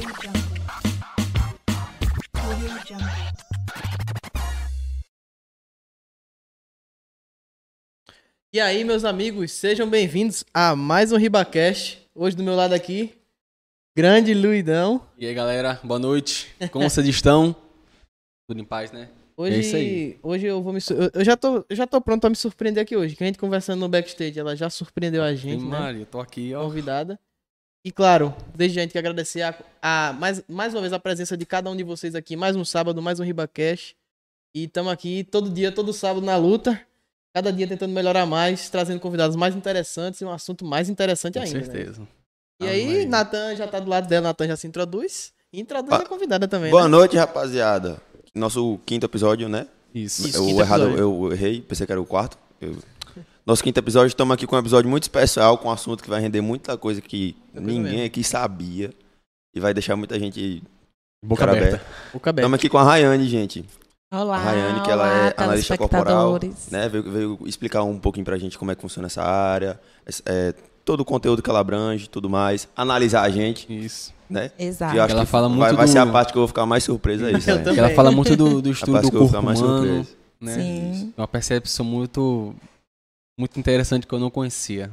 Audio Jungle. Audio Jungle. E aí, meus amigos, sejam bem-vindos a mais um RibaCast. Hoje do meu lado aqui, grande Luidão. E aí, galera, boa noite. Como vocês estão? Tudo em paz, né? Hoje, É isso aí. hoje eu vou me sur- eu- já tô, eu já tô pronto pra me surpreender aqui hoje. Que a gente conversando no backstage, ela já surpreendeu a gente, né? Maria, eu tô aqui, ó. Convidada. E claro, desde já a gente quer agradecer a, a- mais, mais uma vez a presença de cada um de vocês aqui, mais um sábado, mais um RibaCast. E estamos aqui todo dia, todo sábado na luta. Cada dia tentando melhorar mais, trazendo convidados mais interessantes e um assunto mais interessante Com ainda. né? certeza. E Ah, aí, Maria. Natan já tá do lado dela, Natan já se introduz. E introduz Ah, a convidada também. Boa né? noite, rapaziada. Nosso quinto episódio, né? Isso. Isso. eu quinto errado, episódio. eu errei, pensei que era o quarto. Eu- Nosso quinto episódio, estamos aqui com um episódio muito especial, com um assunto que vai render muita coisa que coisa ninguém mesmo. aqui sabia. E vai deixar muita gente Boca cara aberta. Boca aberta. Estamos aqui com a Rayane, gente. Olá, A Rayane, que ela olá, é analista corporal, né? Veio, veio explicar um pouquinho pra gente como é que funciona essa área, é, todo o conteúdo que ela abrange, tudo mais, analisar a gente, Isso. né? Exato. Que eu acho Ela que fala vai, muito vai do- ser a parte que eu vou ficar mais surpresa aí, Eu Rayane. também. Ela fala muito do, do A estudo parte do que eu vou corpo ficar mais humano, né? Sim. Uma percepção muito, muito interessante que eu não conhecia.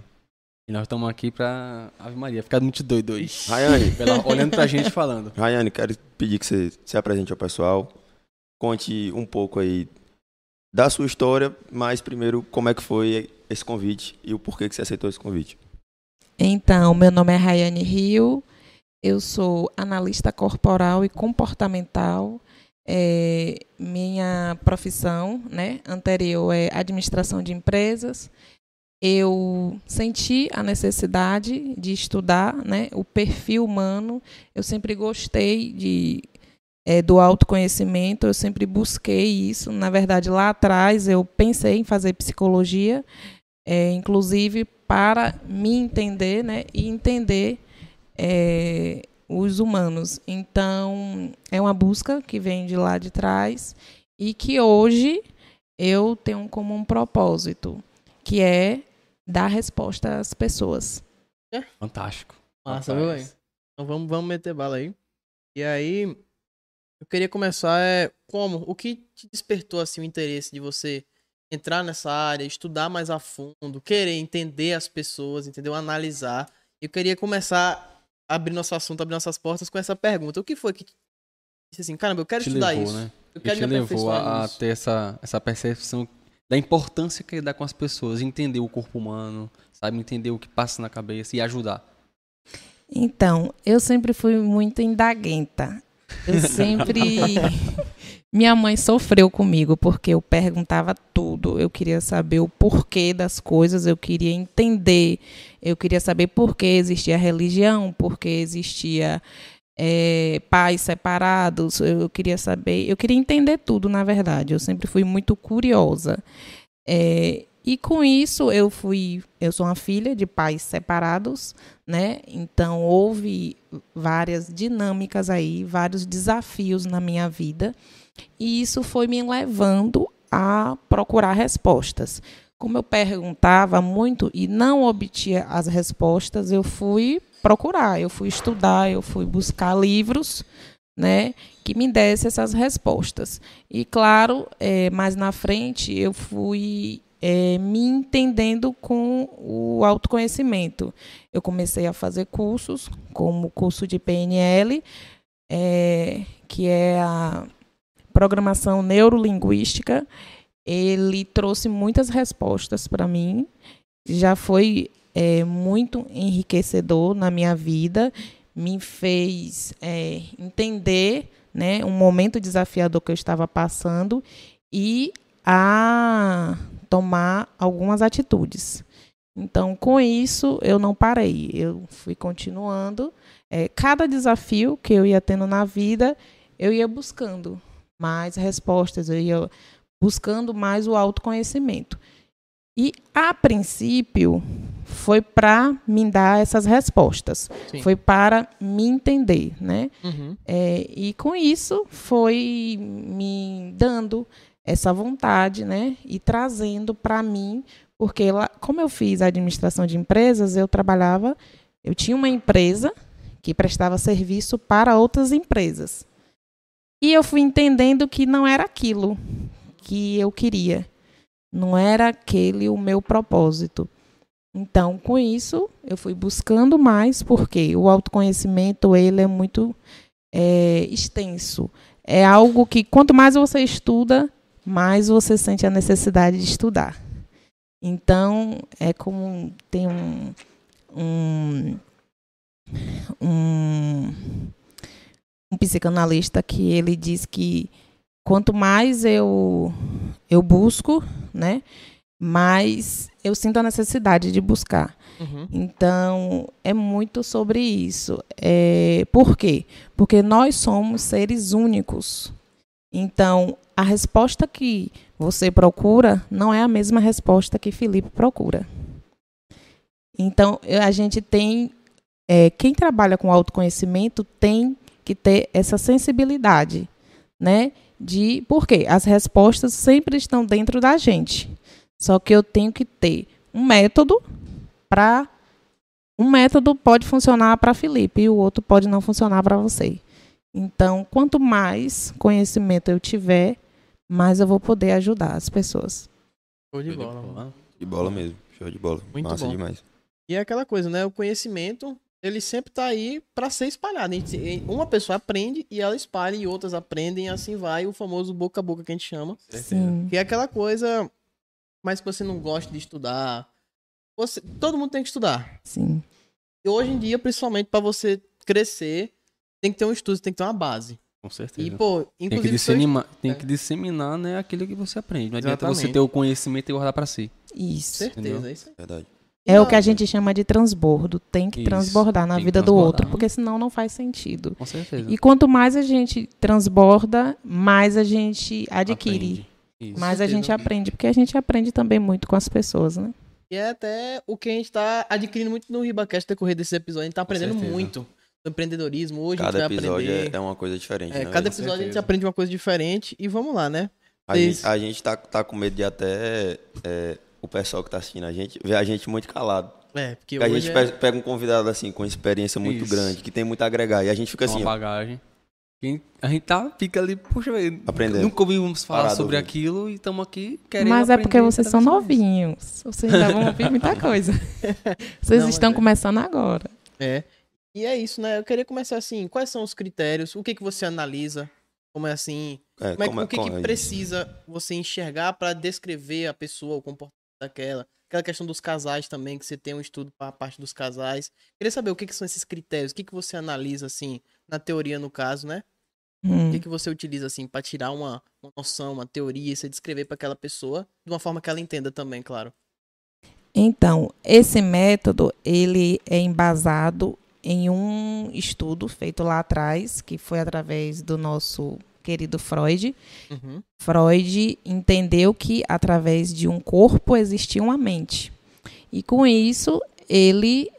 E nós estamos aqui pra Ave Maria, ficar muito doido hoje. Rayane, Ela olhando pra gente falando. Rayane, quero pedir que você se apresente ao pessoal. Conte um pouco aí da sua história, mas primeiro como é que foi esse convite e o porquê que você aceitou esse convite. Então, meu nome é Rayane Rio, eu sou analista corporal e comportamental. É, minha profissão né, anterior é administração de empresas. Eu senti a necessidade de estudar né, o perfil humano. Eu sempre gostei de, é, do autoconhecimento, eu sempre busquei isso. Na verdade, lá atrás eu pensei em fazer psicologia, é, inclusive para me entender né, e entender é, os humanos. Então, é uma busca que vem de lá de trás e que hoje eu tenho como um propósito, que é dar resposta às pessoas. Fantástico. Massa, viu, velho? Então vamos, vamos meter bala aí. E aí, eu queria começar é como, o que te despertou assim o interesse de você entrar nessa área, estudar mais a fundo, querer entender as pessoas, entendeu? Analisar. Eu queria começar abrir nosso assunto, abrir nossas portas com essa pergunta. O que foi que disse assim, caramba, eu quero Te estudar levou, isso. né? Eu quero te me levou a, a ter essa, essa percepção da importância que é dar com as pessoas, entender o corpo humano, sabe? Entender o que passa na cabeça e ajudar. Então, eu sempre fui muito indaguenta. Eu sempre. Minha mãe sofreu comigo porque eu perguntava tudo. Eu queria saber o porquê das coisas, eu queria entender. Eu queria saber por que existia religião, por que existia eh, pais separados. Eu queria saber. Eu queria entender tudo, na verdade. Eu sempre fui muito curiosa. Eh, e com isso eu fui. Eu sou uma filha de pais separados né? Então houve várias dinâmicas aí, vários desafios na minha vida, e isso foi me levando a procurar respostas. Como eu perguntava muito e não obtinha as respostas, eu fui procurar, eu fui estudar, eu fui buscar livros, né, que me dessem essas respostas. E claro, eh, mais na frente eu fui eh, me entendendo com o autoconhecimento eu comecei a fazer cursos, como o curso de PNL, é, que é a programação neurolinguística. Ele trouxe muitas respostas para mim, já foi é, muito enriquecedor na minha vida, me fez é, entender né, um momento desafiador que eu estava passando e a tomar algumas atitudes. Então, com isso, eu não parei. Eu fui continuando. É, cada desafio que eu ia tendo na vida, eu ia buscando mais respostas, eu ia buscando mais o autoconhecimento. E, a princípio, foi para me dar essas respostas. Sim. Foi para me entender, né? Uhum. É, e com isso foi me dando essa vontade, né? E trazendo para mim, porque lá, como eu fiz a administração de empresas, eu trabalhava, eu tinha uma empresa que prestava serviço para outras empresas. E eu fui entendendo que não era aquilo que eu queria. Não era aquele o meu propósito. Então, com isso, eu fui buscando mais, porque o autoconhecimento ele é muito é, extenso. É algo que quanto mais você estuda, mais você sente a necessidade de estudar. Então, é como tem um, um, um, um psicanalista que ele diz que quanto mais eu, eu busco, né, mais eu sinto a necessidade de buscar. Uhum. Então, é muito sobre isso. É, por quê? Porque nós somos seres únicos. Então, a resposta que você procura não é a mesma resposta que Felipe procura. Então, a gente tem. É, quem trabalha com autoconhecimento tem que ter essa sensibilidade, né? De por quê? As respostas sempre estão dentro da gente. Só que eu tenho que ter um método para um método pode funcionar para Felipe e o outro pode não funcionar para você. Então, quanto mais conhecimento eu tiver, mais eu vou poder ajudar as pessoas. Show de bola. mano. De bola mesmo. Show de bola. Muito Massa bom. demais. E é aquela coisa, né? O conhecimento, ele sempre tá aí para ser espalhado. Uma pessoa aprende e ela espalha e outras aprendem e assim vai o famoso boca a boca que a gente chama. Sim. Que é aquela coisa, mas que você não gosta de estudar. Você, todo mundo tem que estudar. Sim. E hoje em dia, principalmente para você crescer, tem que ter um estudo, tem que ter uma base. Com certeza. E, pô, tem que, disseminar, tem é. que disseminar né, aquilo que você aprende. Não adianta você Exatamente. ter o conhecimento e guardar pra si. Isso. Certeza, Entendeu? é isso aí. Verdade. É o que a Não, gente chama de transbordo. Tem que Isso, transbordar na que vida do transbordar. outro, porque senão não faz sentido. Com certeza. E quanto mais a gente transborda, mais a gente adquire. Aprende. Mais a certeza. gente aprende, porque a gente aprende também muito com as pessoas, né? E é até o que a gente tá adquirindo muito no RibaCast no decorrer desse episódio. A gente tá aprendendo certeza. muito do empreendedorismo. Hoje Cada a gente vai episódio é, aprender. é uma coisa diferente. É, né, cada episódio a gente certeza. aprende uma coisa diferente. E vamos lá, né? A gente, a gente tá, tá com medo de até é, o pessoal que tá assistindo a gente ver a gente muito calado. É, porque Porque a gente é- pe- pega um convidado assim, com experiência muito Isso. grande, que tem muito a agregar. E a gente fica uma assim, ó, bagagem. A gente tá, fica ali, puxa. Aprendendo. Nunca ouvimos falar Parado sobre ouvindo. aquilo e estamos aqui querendo Mas é porque vocês são novinhos. Vocês ainda vão ouvir muita coisa. Vocês Não, estão é. começando agora. É. E é isso, né? Eu queria começar assim, quais são os critérios? O que que você analisa? Como é assim? é, Como é, como é- o que, como que é precisa você enxergar pra descrever a pessoa, o comportamento daquela? Aquela questão dos casais também, que você tem um estudo para a parte dos casais. Queria saber o que, que são esses critérios, o que, que você analisa, assim, na teoria, no caso, né? Hum. O que, que você utiliza, assim, pra tirar uma, uma noção, uma teoria, e você descrever pra aquela pessoa de uma forma que ela entenda também, claro. Então, esse método, ele é embasado em um estudo feito lá atrás, que foi através do nosso querido Freud. Uhum. Freud entendeu que através de um corpo existia uma mente. E com isso, ele,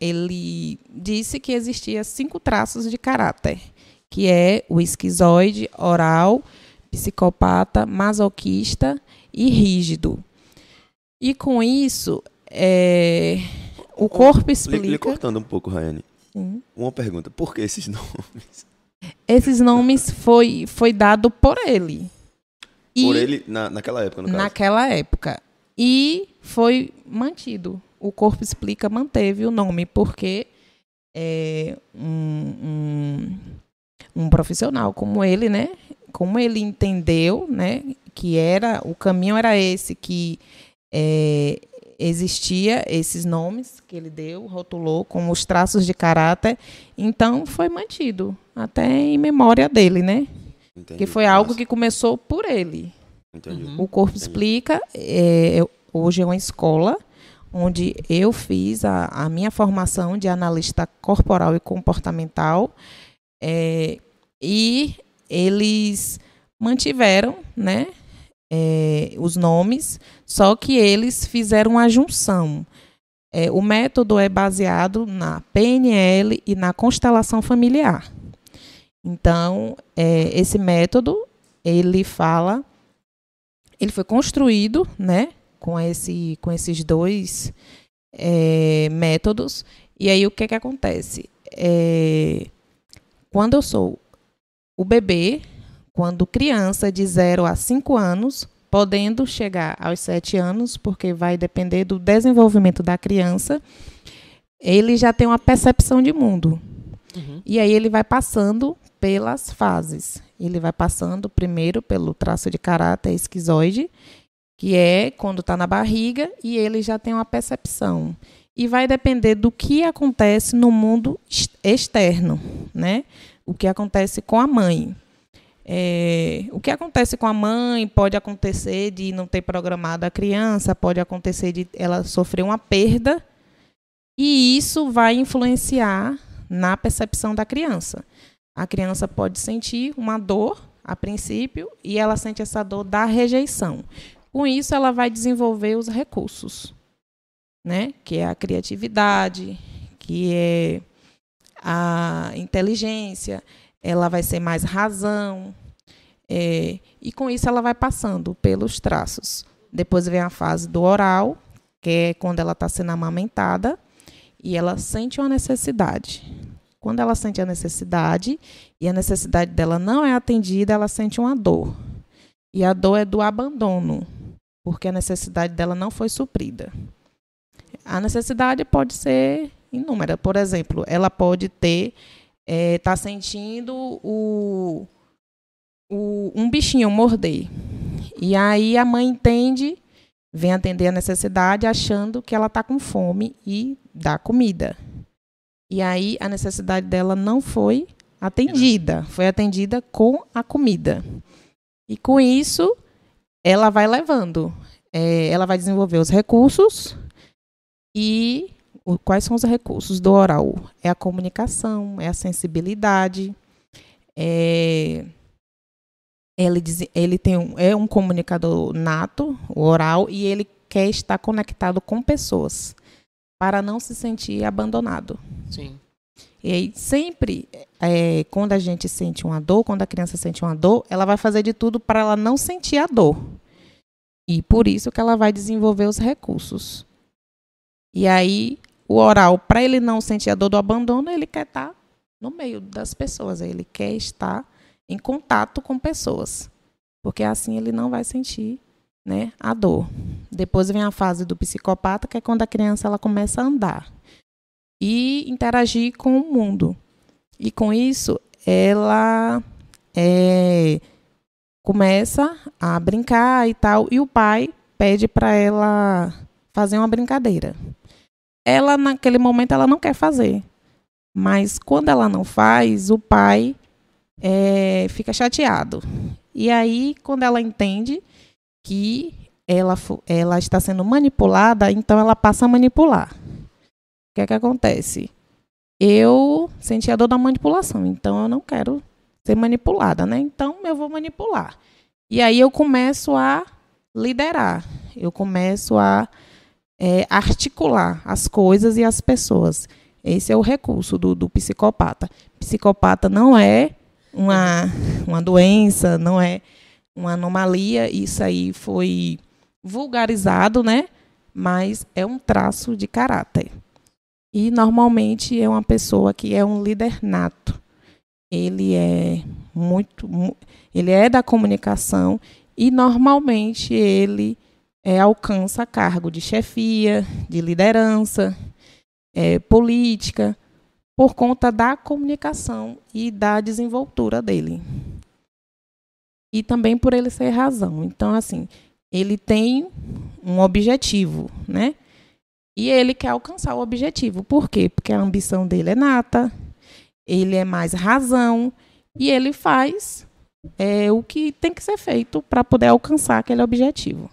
ele disse que existia cinco traços de caráter, que é o esquizoide, oral, psicopata, masoquista e rígido. E com isso, é, o corpo Lhe, lhe explica. cortando um pouco, Rayane. Uma pergunta, por que esses nomes? Esses nomes foi, foi dado por ele. E Por ele, na, naquela época, no caso. naquela época. E foi mantido. O corpo explica, manteve o nome, porque é, um, um, um profissional como ele, né? Como ele entendeu, né? Que era o caminho era esse, que é, existia esses nomes que ele deu, rotulou como os traços de caráter, então foi mantido até em memória dele, né? Entendi. Que foi algo que começou por ele. Entendi. Uhum. O Corpo Explica é, hoje é uma escola onde eu fiz a, a minha formação de analista corporal e comportamental é, e eles mantiveram, né, é, os nomes, só que eles fizeram a junção. É, o método é baseado na PNL e na constelação familiar. Então, é, esse método ele fala ele foi construído, né, com, esse, com esses dois é, métodos. E aí o que que acontece? é, quando eu sou o bebê, quando criança de 0 a 5 anos, podendo chegar aos 7 anos, porque vai depender do desenvolvimento da criança, ele já tem uma percepção de mundo. Uhum. E aí ele vai passando pelas fases. Ele vai passando primeiro pelo traço de caráter esquizoide, que é quando está na barriga, e ele já tem uma percepção. E vai depender do que acontece no mundo ex- externo, né? O que acontece com a mãe. É, o que acontece com a mãe pode acontecer de não ter programado a criança, pode acontecer de ela sofrer uma perda, e isso vai influenciar na percepção da criança. A criança pode sentir uma dor a princípio e ela sente essa dor da rejeição. Com isso, ela vai desenvolver os recursos, né? Que é a criatividade, que é a inteligência, ela vai ser mais razão, é, e com isso ela vai passando pelos traços. Depois vem a fase do oral, que é quando ela está sendo amamentada e ela sente uma necessidade. Quando ela sente a necessidade e a necessidade dela não é atendida, ela sente uma dor. E a dor é do abandono, porque a necessidade dela não foi suprida. A necessidade pode ser inúmera. Por exemplo, ela pode ter, está sentindo o, o, um bichinho morder. E aí a mãe entende, vem atender a necessidade, achando que ela está com fome e dá comida. E aí a necessidade dela não foi atendida, foi atendida com a comida. E com isso, ela vai levando, é, ela vai desenvolver os recursos e quais são os recursos do oral? É a comunicação, é a sensibilidade, é, ele, diz- ele tem um, é um comunicador nato, o oral, e ele quer estar conectado com pessoas para não se sentir abandonado. Sim. E aí, sempre, é, quando a gente sente uma dor, quando a criança sente uma dor, ela vai fazer de tudo para ela não sentir a dor. E por isso que ela vai desenvolver os recursos. E aí, o oral, para ele não sentir a dor do abandono, ele quer estar no meio das pessoas, ele quer estar em contato com pessoas. Porque assim ele não vai sentir né, a dor. Depois vem a fase do psicopata, que é quando a criança ela começa a andar e interagir com o mundo. E com isso, ela é, começa a brincar e tal, e o pai pede para ela fazer uma brincadeira. Ela, naquele momento, ela não quer fazer. Mas quando ela não faz, o pai é, fica chateado. E aí, quando ela entende que ela, ela está sendo manipulada, então ela passa a manipular. O que é que acontece? Eu senti a dor da manipulação, então eu não quero ser manipulada, né? Então eu vou manipular. E aí eu começo a liderar, eu começo a é, articular as coisas e as pessoas. Esse é o recurso do, do psicopata. Psicopata não é uma, uma doença, não é uma anomalia, isso aí foi vulgarizado, né? Mas é um traço de caráter. E normalmente é uma pessoa que é um líder nato. Ele é muito, mu- ele é da comunicação e normalmente ele é, alcança cargo de chefia, de liderança, é, política, por conta da comunicação e da desenvoltura dele. E também por ele ser razão. Então, assim, ele tem um objetivo, né? E ele quer alcançar o objetivo. Por quê? Porque a ambição dele é nata, ele é mais razão e ele faz é, o que tem que ser feito para poder alcançar aquele objetivo.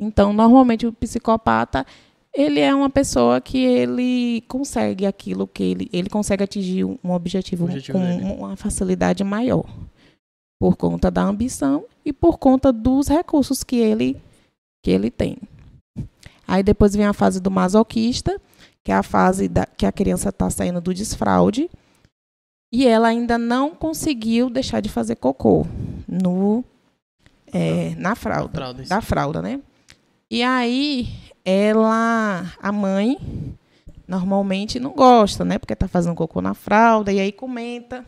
Então, normalmente o psicopata ele é uma pessoa que ele consegue aquilo que ele ele consegue atingir um objetivo, objetivo com dele. uma facilidade maior por conta da ambição e por conta dos recursos que ele que ele tem. Aí depois vem a fase do masoquista, que é a fase da, que a criança está saindo do desfraude e ela ainda não conseguiu deixar de fazer cocô no é, na fralda, Fralda, da fralda, né? E aí ela, a mãe, normalmente não gosta, né? Porque tá fazendo cocô na fralda, e aí comenta,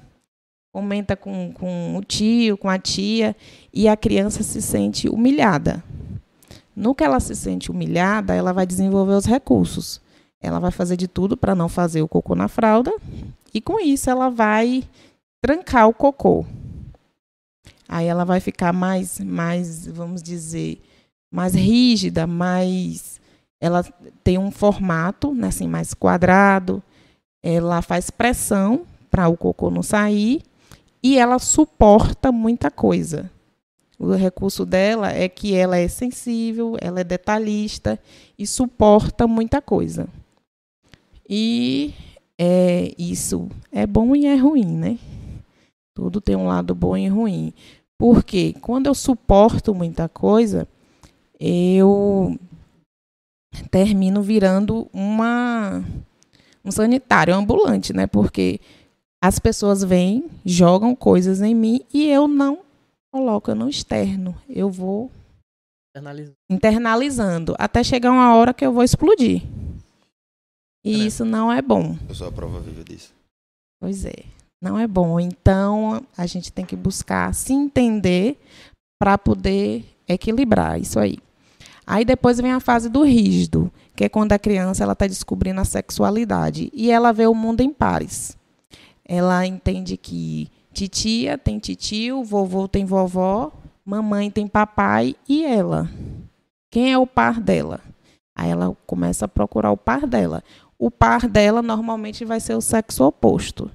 comenta com, com o tio, com a tia, e a criança se sente humilhada. No que ela se sente humilhada, ela vai desenvolver os recursos. Ela vai fazer de tudo para não fazer o cocô na fralda, e com isso ela vai trancar o cocô. Aí ela vai ficar mais, mais, vamos dizer, mais rígida, mais ela tem um formato, né, assim, mais quadrado. Ela faz pressão para o cocô não sair e ela suporta muita coisa. O recurso dela é que ela é sensível, ela é detalhista e suporta muita coisa. E é, isso é bom e é ruim, né? Tudo tem um lado bom e ruim. Porque quando eu suporto muita coisa, eu termino virando uma um sanitário ambulante, né? Porque as pessoas vêm, jogam coisas em mim e eu não coloco no externo. Eu vou Internalizando. internalizando até chegar uma hora que eu vou explodir. E Caramba. isso não é bom. Eu sou a prova viva disso. Pois é, não é bom. Então a gente tem que buscar se entender para poder equilibrar isso aí. Aí depois vem a fase do rígido, que é quando a criança ela está descobrindo a sexualidade e ela vê o mundo em pares. Ela entende que titia tem titio, vovô tem vovó, mamãe tem papai e ela. Quem é o par dela? Aí ela começa a procurar o par dela. O par dela normalmente vai ser o sexo oposto.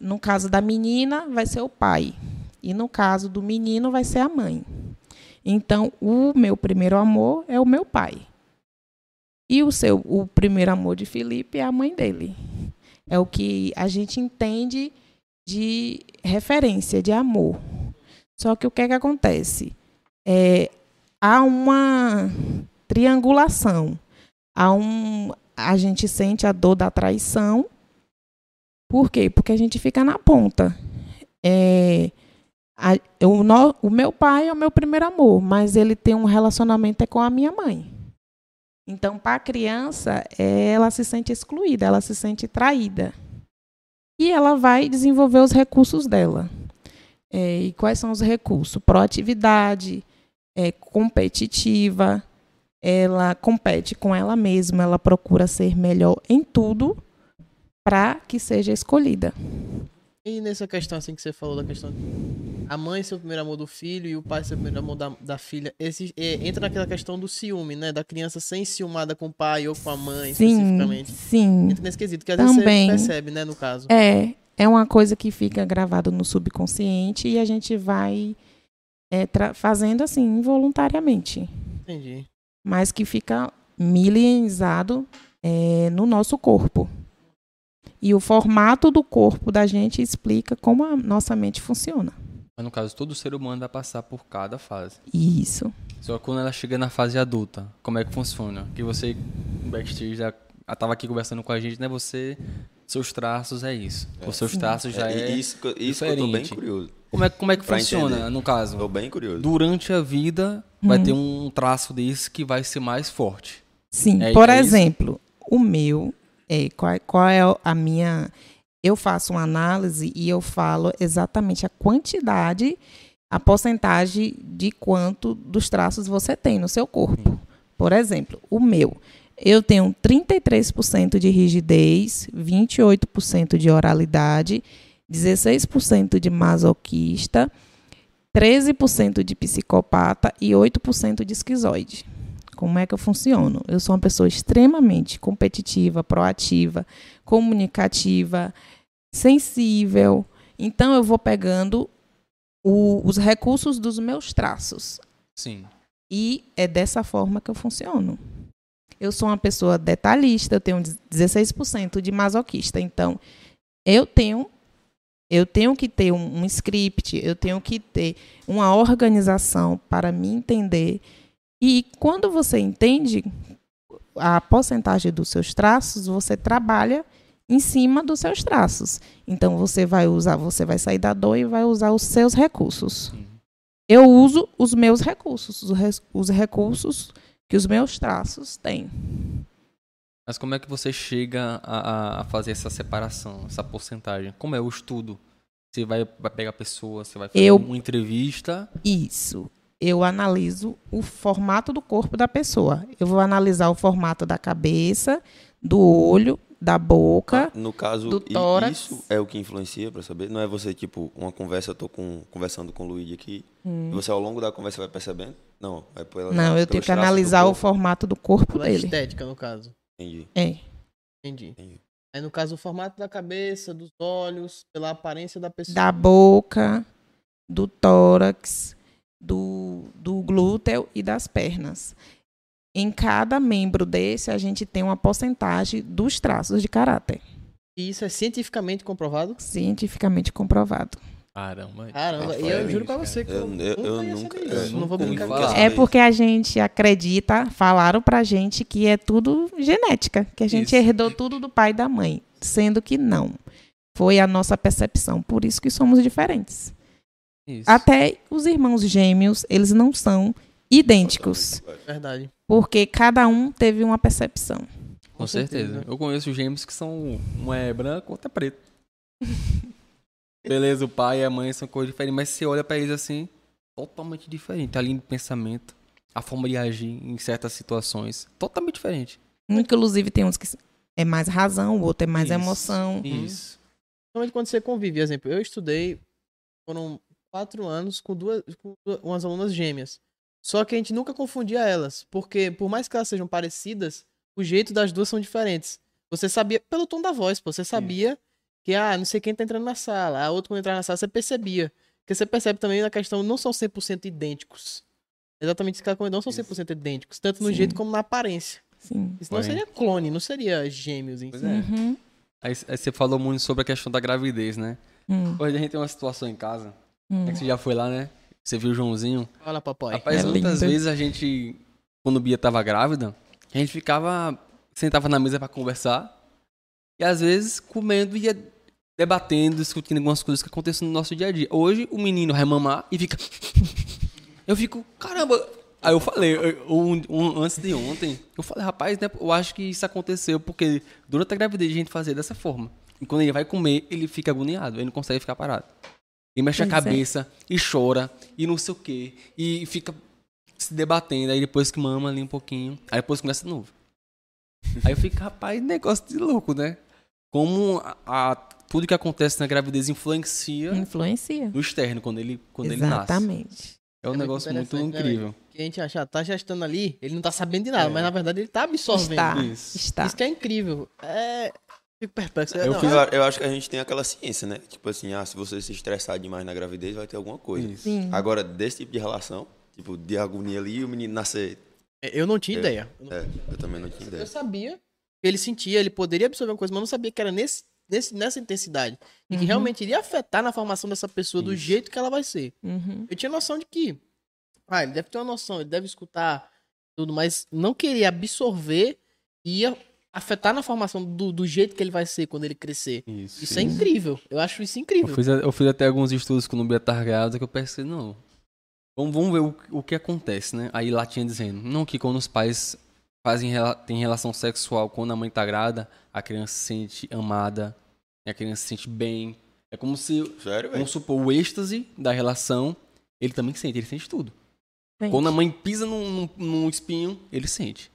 No caso da menina, vai ser o pai. E no caso do menino, vai ser a mãe. Então, o meu primeiro amor é o meu pai. E o seu, o primeiro amor de Felipe é a mãe dele. É o que a gente entende de referência, de amor. Só que o que é que acontece? É, há uma triangulação. Há um, a gente sente a dor da traição. Por quê? Porque a gente fica na ponta. É, a, o, no, o meu pai é o meu primeiro amor, mas ele tem um relacionamento é com a minha mãe. Então, para a criança, é, ela se sente excluída, ela se sente traída. E ela vai desenvolver os recursos dela. É, e quais são os recursos? Proatividade, é, competitiva, ela compete com ela mesma, ela procura ser melhor em tudo para que seja escolhida. E nessa questão assim que você falou da questão a mãe ser o primeiro amor do filho e o pai ser o primeiro amor da, da filha, esse, é, entra naquela questão do ciúme, né? Da criança sem ciumada com o pai ou com a mãe, Sim, especificamente. sim. Entra nesse quesito, que às vezes Também. você percebe, né, no caso. É, é uma coisa que fica gravado no subconsciente e a gente vai é, fazendo assim, involuntariamente. Entendi. Mas que fica milenizado é, no nosso corpo. E o formato do corpo da gente explica como a nossa mente funciona. Mas no caso, todo ser humano vai passar por cada fase. Isso. Só que quando ela chega na fase adulta, como é que funciona? Que você, backstage, já estava aqui conversando com a gente, né? Você, seus traços é isso. Os seus traços já É, é... isso, que- isso que eu tô bem diferente. curioso. Como é, como é que Pra funciona, entender. no caso? Tô bem curioso. Durante a vida, vai Hum. ter um traço desse que vai ser mais forte. Sim, É- por é isso? exemplo, o meu, é, qual, qual é a minha. Eu faço uma análise e eu falo exatamente a quantidade, a porcentagem de quanto dos traços você tem no seu corpo. Por exemplo, o meu. Eu tenho 33% de rigidez, 28% de oralidade, 16% de masoquista, 13% de psicopata e 8% de esquizoide. Como é que eu funciono? Eu sou uma pessoa extremamente competitiva, proativa, comunicativa, sensível. Então eu vou pegando o- os recursos dos meus traços. Sim. E é dessa forma que eu funciono. Eu sou uma pessoa detalhista, eu tenho 16% de masoquista. Então, eu tenho eu tenho que ter um, um script, eu tenho que ter uma organização para me entender. E quando você entende a porcentagem dos seus traços, você trabalha em cima dos seus traços. Então você vai usar, você vai sair da dor e vai usar os seus recursos. Eu uso os meus recursos, os, recursos que os meus traços têm. Mas como é que você chega a, a- fazer essa separação, essa porcentagem? Como é o estudo? Você vai, vai pegar a pessoa, você vai fazer Eu- uma entrevista. Isso. Eu analiso o formato do corpo da pessoa. Eu vou analisar o formato da cabeça, do olho, da boca. No caso, do tórax. isso é o que influencia pra saber? Não é você, tipo, uma conversa, eu tô com, conversando com o Luigi aqui, e você ao longo da conversa vai percebendo? Não, é pela, Hum. Não, eu tenho que analisar o formato do corpo Pela dele. estética, no caso. Entendi. É. Entendi. Entendi. Aí, no caso, o formato da cabeça, dos olhos, pela aparência da pessoa. Da boca, do tórax, do, do glúteo e das pernas. Em cada membro desse, a gente tem uma porcentagem dos traços de caráter, E isso é cientificamente comprovado? cientificamente comprovado. Caramba. Caramba, e Rafael, eu juro pra você que Eu- eu- eu nunca- eu isso. Não vou brincar falar. É porque a gente acredita, falaram pra gente que é tudo genética, que a gente Isso. herdou tudo do pai e da mãe, sendo que não. Foi a nossa percepção, por isso que somos diferentes. Isso. Até os irmãos gêmeos, eles não são idênticos, Verdade. porque cada um teve uma percepção. Com certeza. Eu conheço gêmeos que são um é branco, outro é preto. Beleza, o pai e a mãe são coisas diferentes, mas você olha pra eles assim, totalmente diferente. A linha de pensamento, a forma de agir em certas situações, totalmente diferente. Inclusive, tem uns que é mais razão, o outro é mais Isso. emoção. Isso. Principalmente quando você convive. Exemplo, eu estudei, foram quatro anos com duas, com duas- umas alunas gêmeas. Só que a gente nunca confundia elas, porque por mais que elas sejam parecidas, o jeito das duas são diferentes. Você sabia, pelo tom da voz, pô, você sabia que, ah, não sei quem tá entrando na sala, a outra quando entrar na sala, você percebia. Porque você percebe também na questão, não são 100% idênticos. Exatamente isso que ela comentou, não são 100% idênticos, tanto no Sim. jeito como na aparência. Sim. Isso não seria clone, não seria gêmeos em Pois si. é. Uhum. Aí, aí você falou muito sobre a questão da gravidez, né? Hum, Hoje a gente tem uma situação em casa, hum. é que você já foi lá, né? Você viu o Joãozinho. Olha, papai. Rapaz, É muitas lindo. vezes a gente, quando Bia tava grávida, a gente ficava, sentava na mesa pra conversar, e às vezes comendo e ia debatendo, discutindo algumas coisas que acontecem no nosso dia a dia. Hoje o menino vai mamar e fica. Eu fico, caramba. Aí eu falei, eu- um, um- antes de ontem, eu falei, rapaz, né, eu acho que isso aconteceu porque durante a gravidez a gente fazia dessa forma. E quando ele vai comer, ele fica agoniado, ele não consegue ficar parado. E mexe a Pois é. cabeça, e chora, e não sei o quê, e fica se debatendo, aí depois que mama ali um pouquinho, aí depois começa de novo. Aí eu fico, rapaz, negócio de louco, né? Como a, a- tudo que acontece na gravidez influencia Influencia. no externo, quando ele, quando ele nasce. Exatamente. É um É muito negócio muito interessante, né, incrível. Que a gente acha, tá gestando ali, ele não tá sabendo de nada, É. mas na verdade ele tá absorvendo. Está. Isso. Está. Isso que é incrível. É. Fico perplexo. Eu Não, fiz Eu, eu acho que a gente tem aquela ciência, né? Tipo assim, ah, se você se estressar demais na gravidez, vai ter alguma coisa. Agora, desse tipo de relação, tipo, de agonia ali e o menino nascer. Eu não tinha É. ideia. Eu não- É, eu também não tinha Eu ideia. sabia que ele sentia, ele poderia absorver uma coisa, mas eu não sabia que era nesse, nesse, nessa intensidade. E que Uhum. realmente iria afetar na formação dessa pessoa do Isso. jeito que ela vai ser. Uhum. Eu tinha noção de que. Ah, ele deve ter uma noção, ele deve escutar tudo, mas não queria absorver e ia afetar na formação do, do jeito que ele vai ser quando ele crescer. Isso. Isso é incrível. Eu acho isso incrível. Eu fiz, eu fiz até alguns estudos com o Bia Targada que eu pensei, não. Vamos, vamos ver o, o que acontece, né? Aí lá tinha dizendo, não, que quando os pais fazem têm relação sexual quando a mãe tá grávida, a criança se sente amada, a criança se sente bem. É como se, Sério, vamos supor, o êxtase da relação, ele também sente, ele sente tudo. Sente. Quando a mãe pisa num, num, num espinho, ele sente.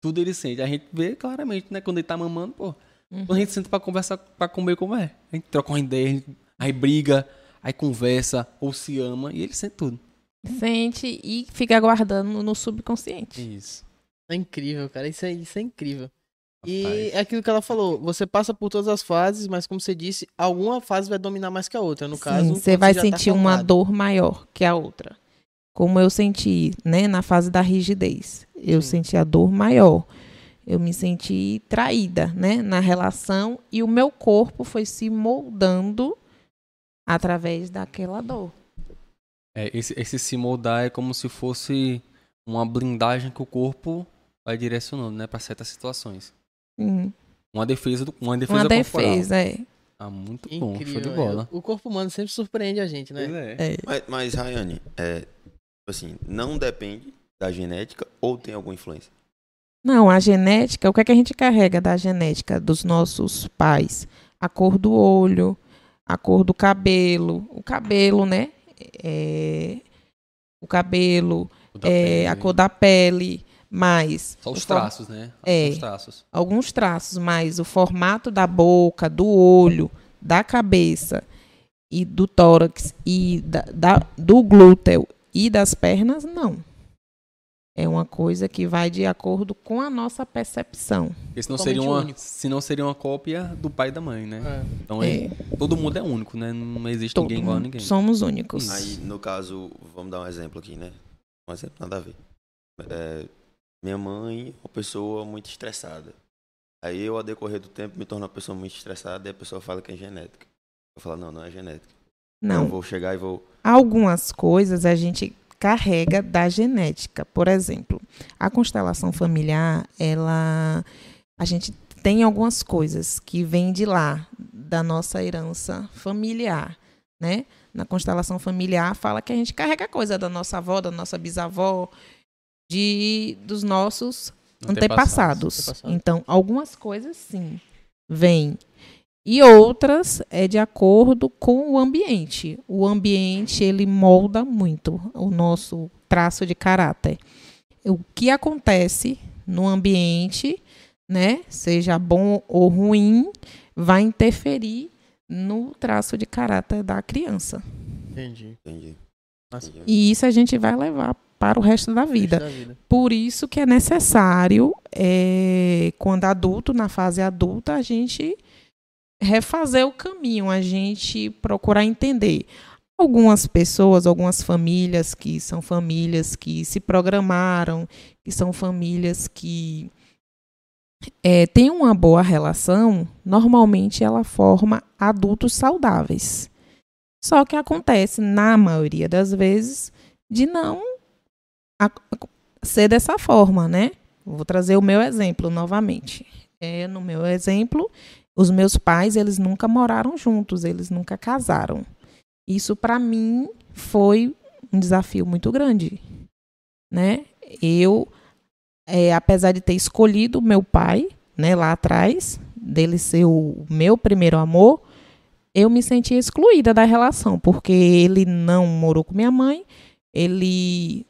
Tudo ele sente. A gente vê claramente, né? Quando ele tá mamando, pô. Uhum. Quando a gente senta pra conversar, pra comer, como é? A gente troca uma ideia, aí briga, aí conversa, ou se ama, e ele sente tudo. Sente e fica aguardando no subconsciente. Isso. É incrível, cara. Isso é, isso é incrível. E Rapaz. é aquilo que ela falou. Você passa por todas as fases, mas como você disse, alguma fase vai dominar mais que a outra. No caso, Sim, você quando vai já tá sentir uma formado. dor maior que a outra. Como eu senti, né, na fase da rigidez. Eu Sim. senti a dor maior. Eu me senti traída, né, na relação e o meu corpo foi se moldando através daquela dor. É, esse, esse se moldar é como se fosse uma blindagem que o corpo vai direcionando, né? Pra certas situações. Sim. Uma defesa, do, uma defesa Uma corporal. defesa, é. Ah, muito bom, show Incrível. de é. bola. O corpo humano sempre surpreende a gente, né? É. é. Mas, mas Rayane, é, assim, não depende da genética ou tem alguma influência? Não, a genética, o que é que a gente carrega da genética dos nossos pais? A cor do olho, a cor do cabelo, o cabelo, né? É, o cabelo, é, a cor da pele, mais Só os traços, né? É. Os traços. alguns traços, mas o formato da boca, do olho, da cabeça e do tórax e da, da- do glúteo e das pernas, não. É uma coisa que vai de acordo com a nossa percepção. Porque senão Totalmente seria, uma, único. senão seria uma cópia do pai e da mãe, né? É. Então É, é, todo mundo é único, né? Não existe todo ninguém igual a ninguém. somos únicos. Aí, no caso, vamos dar um exemplo aqui, né? Um exemplo nada a ver. É, minha mãe é uma pessoa muito estressada. Aí eu, ao decorrer do tempo, me torno uma pessoa muito estressada e a pessoa fala que é genética. Eu falo, não, não é genética. Eu Não, vou chegar e vou. Algumas coisas a gente carrega da genética. Por exemplo, a constelação familiar, ela a gente tem algumas coisas que vêm de lá, da nossa herança familiar, né? Na constelação familiar fala que a gente carrega coisa da nossa avó, da nossa bisavó, de dos nossos antepassados. Antepassados. Então, algumas coisas sim vêm. E outras é de acordo com o ambiente. O ambiente ele molda muito o nosso traço de caráter. O que acontece no ambiente, né, seja bom ou ruim, vai interferir no traço de caráter da criança. Entendi. Entendi. Nossa. E isso a gente vai levar para o resto da vida. Da vida. Por isso que é necessário, é, quando adulto, na fase adulta, a gente refazer o caminho, a gente procurar entender. Algumas pessoas, algumas famílias que são famílias que se programaram, que são famílias que é, têm uma boa relação, normalmente ela forma adultos saudáveis. Só que acontece, na maioria das vezes, de não ser dessa forma, né? Vou trazer o meu exemplo novamente. É, no meu exemplo, os meus pais, eles nunca moraram juntos, eles nunca casaram. Isso para mim foi um desafio muito grande, né? Eu, é, apesar de ter escolhido meu pai, né, lá atrás, dele ser o meu primeiro amor, eu me sentia excluída da relação, porque ele não morou com minha mãe, ele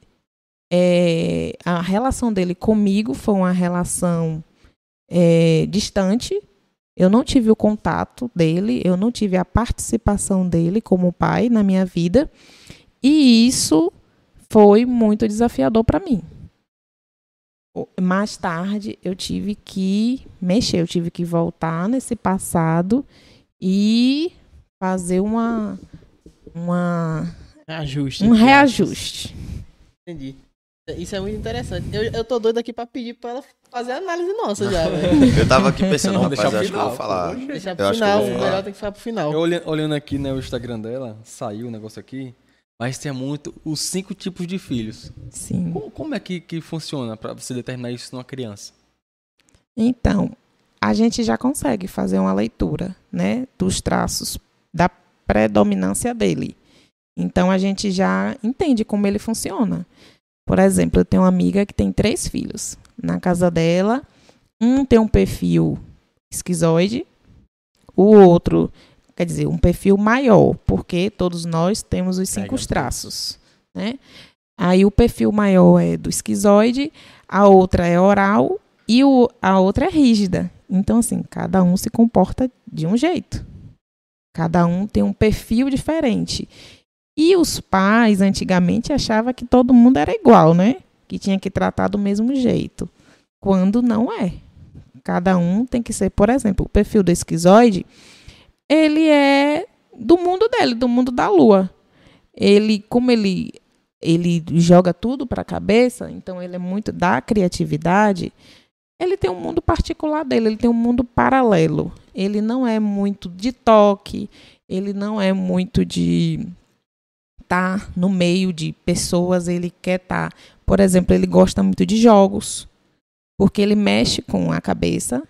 é, a relação dele comigo foi uma relação é, distante. Eu não tive o contato dele, eu não tive a participação dele como pai na minha vida. E isso foi muito desafiador para mim. Mais tarde eu tive que mexer, eu tive que voltar nesse passado e fazer uma, uma Ajuste. um reajuste. Entendi. Isso é muito interessante. Eu, eu tô doido aqui pra pedir pra ela fazer a análise nossa já, velho. Eu tava aqui pensando, Vou rapaz, deixar pro eu acho que eu vou final, falar. Deixar Eu pro acho que eu final. vou falar. Melhor tem que ficar pro final. Eu olhando, olhando aqui né, o Instagram dela, saiu o negócio aqui, mas tem muito os cinco tipos de filhos. Sim. Como, como é que, que funciona pra você determinar isso numa criança? Então, a gente já consegue fazer uma leitura, né, dos traços da predominância dele. Então a gente já entende como ele funciona. Por exemplo, eu tenho uma amiga que tem três filhos. Na casa dela, um tem um perfil esquizoide, o outro, quer dizer, um perfil maior, porque todos nós temos os cinco Pegam traços, né? Aí o perfil maior é do esquizoide, a outra é oral e o, a outra é rígida. Então, assim, cada um se comporta de um jeito. Cada um tem um perfil diferente. E os pais, antigamente, achavam que todo mundo era igual, né? Que tinha que tratar do mesmo jeito. Quando não é. Cada um tem que ser, por exemplo, o perfil do esquizoide, ele é do mundo dele, do mundo da lua. Ele, como ele ele joga tudo para a cabeça, então ele é muito da criatividade. Ele tem um mundo particular dele, ele tem um mundo paralelo. Ele não é muito de toque, ele não é muito de estar no meio de pessoas, ele quer estar. Por exemplo, ele gosta muito de jogos, porque ele mexe com a cabeça,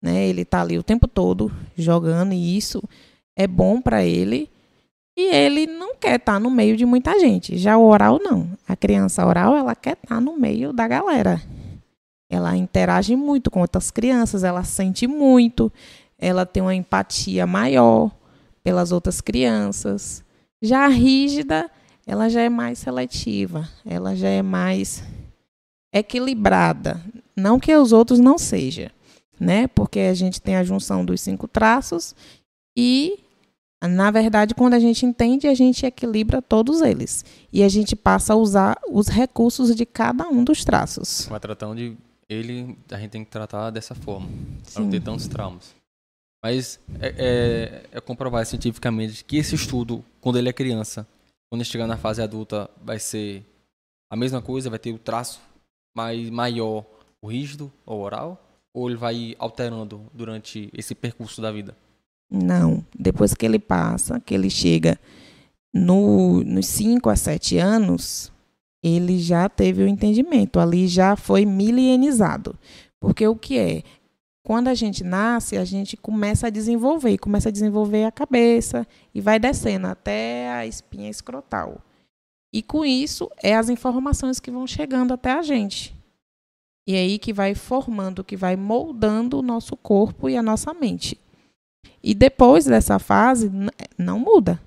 né? Ele está ali o tempo todo jogando e isso é bom para ele. E ele não quer estar no meio de muita gente. Já o oral não. A criança oral, ela quer estar no meio da galera. ela interage muito com outras crianças, ela sente muito, ela tem uma empatia maior pelas outras crianças. Já a rígida, ela já é mais seletiva, ela já é mais equilibrada. Não que os outros não sejam, né? Porque a gente tem a junção dos cinco traços e, na verdade, quando a gente entende, a gente equilibra todos eles. E a gente passa a usar os recursos de cada um dos traços. Vai tratando de ele, a gente tem que tratar dessa forma, para não ter tantos traumas. Mas é, é, é comprovado cientificamente que esse estudo, quando ele é criança, quando chegar na fase adulta, vai ser a mesma coisa, vai ter o traço mais maior, o rígido ou oral, ou ele vai alterando durante esse percurso da vida? Não, depois que ele passa, que ele chega no, nos 5 a 7 anos, ele já teve o entendimento, ali já foi milenizado. Porque o que é? Quando a gente nasce, a gente começa a desenvolver, começa a desenvolver a cabeça e vai descendo até a espinha escrotal. E com isso, é as informações que vão chegando até a gente. E é aí que vai formando, que vai moldando o nosso corpo e a nossa mente. E depois dessa fase, não muda.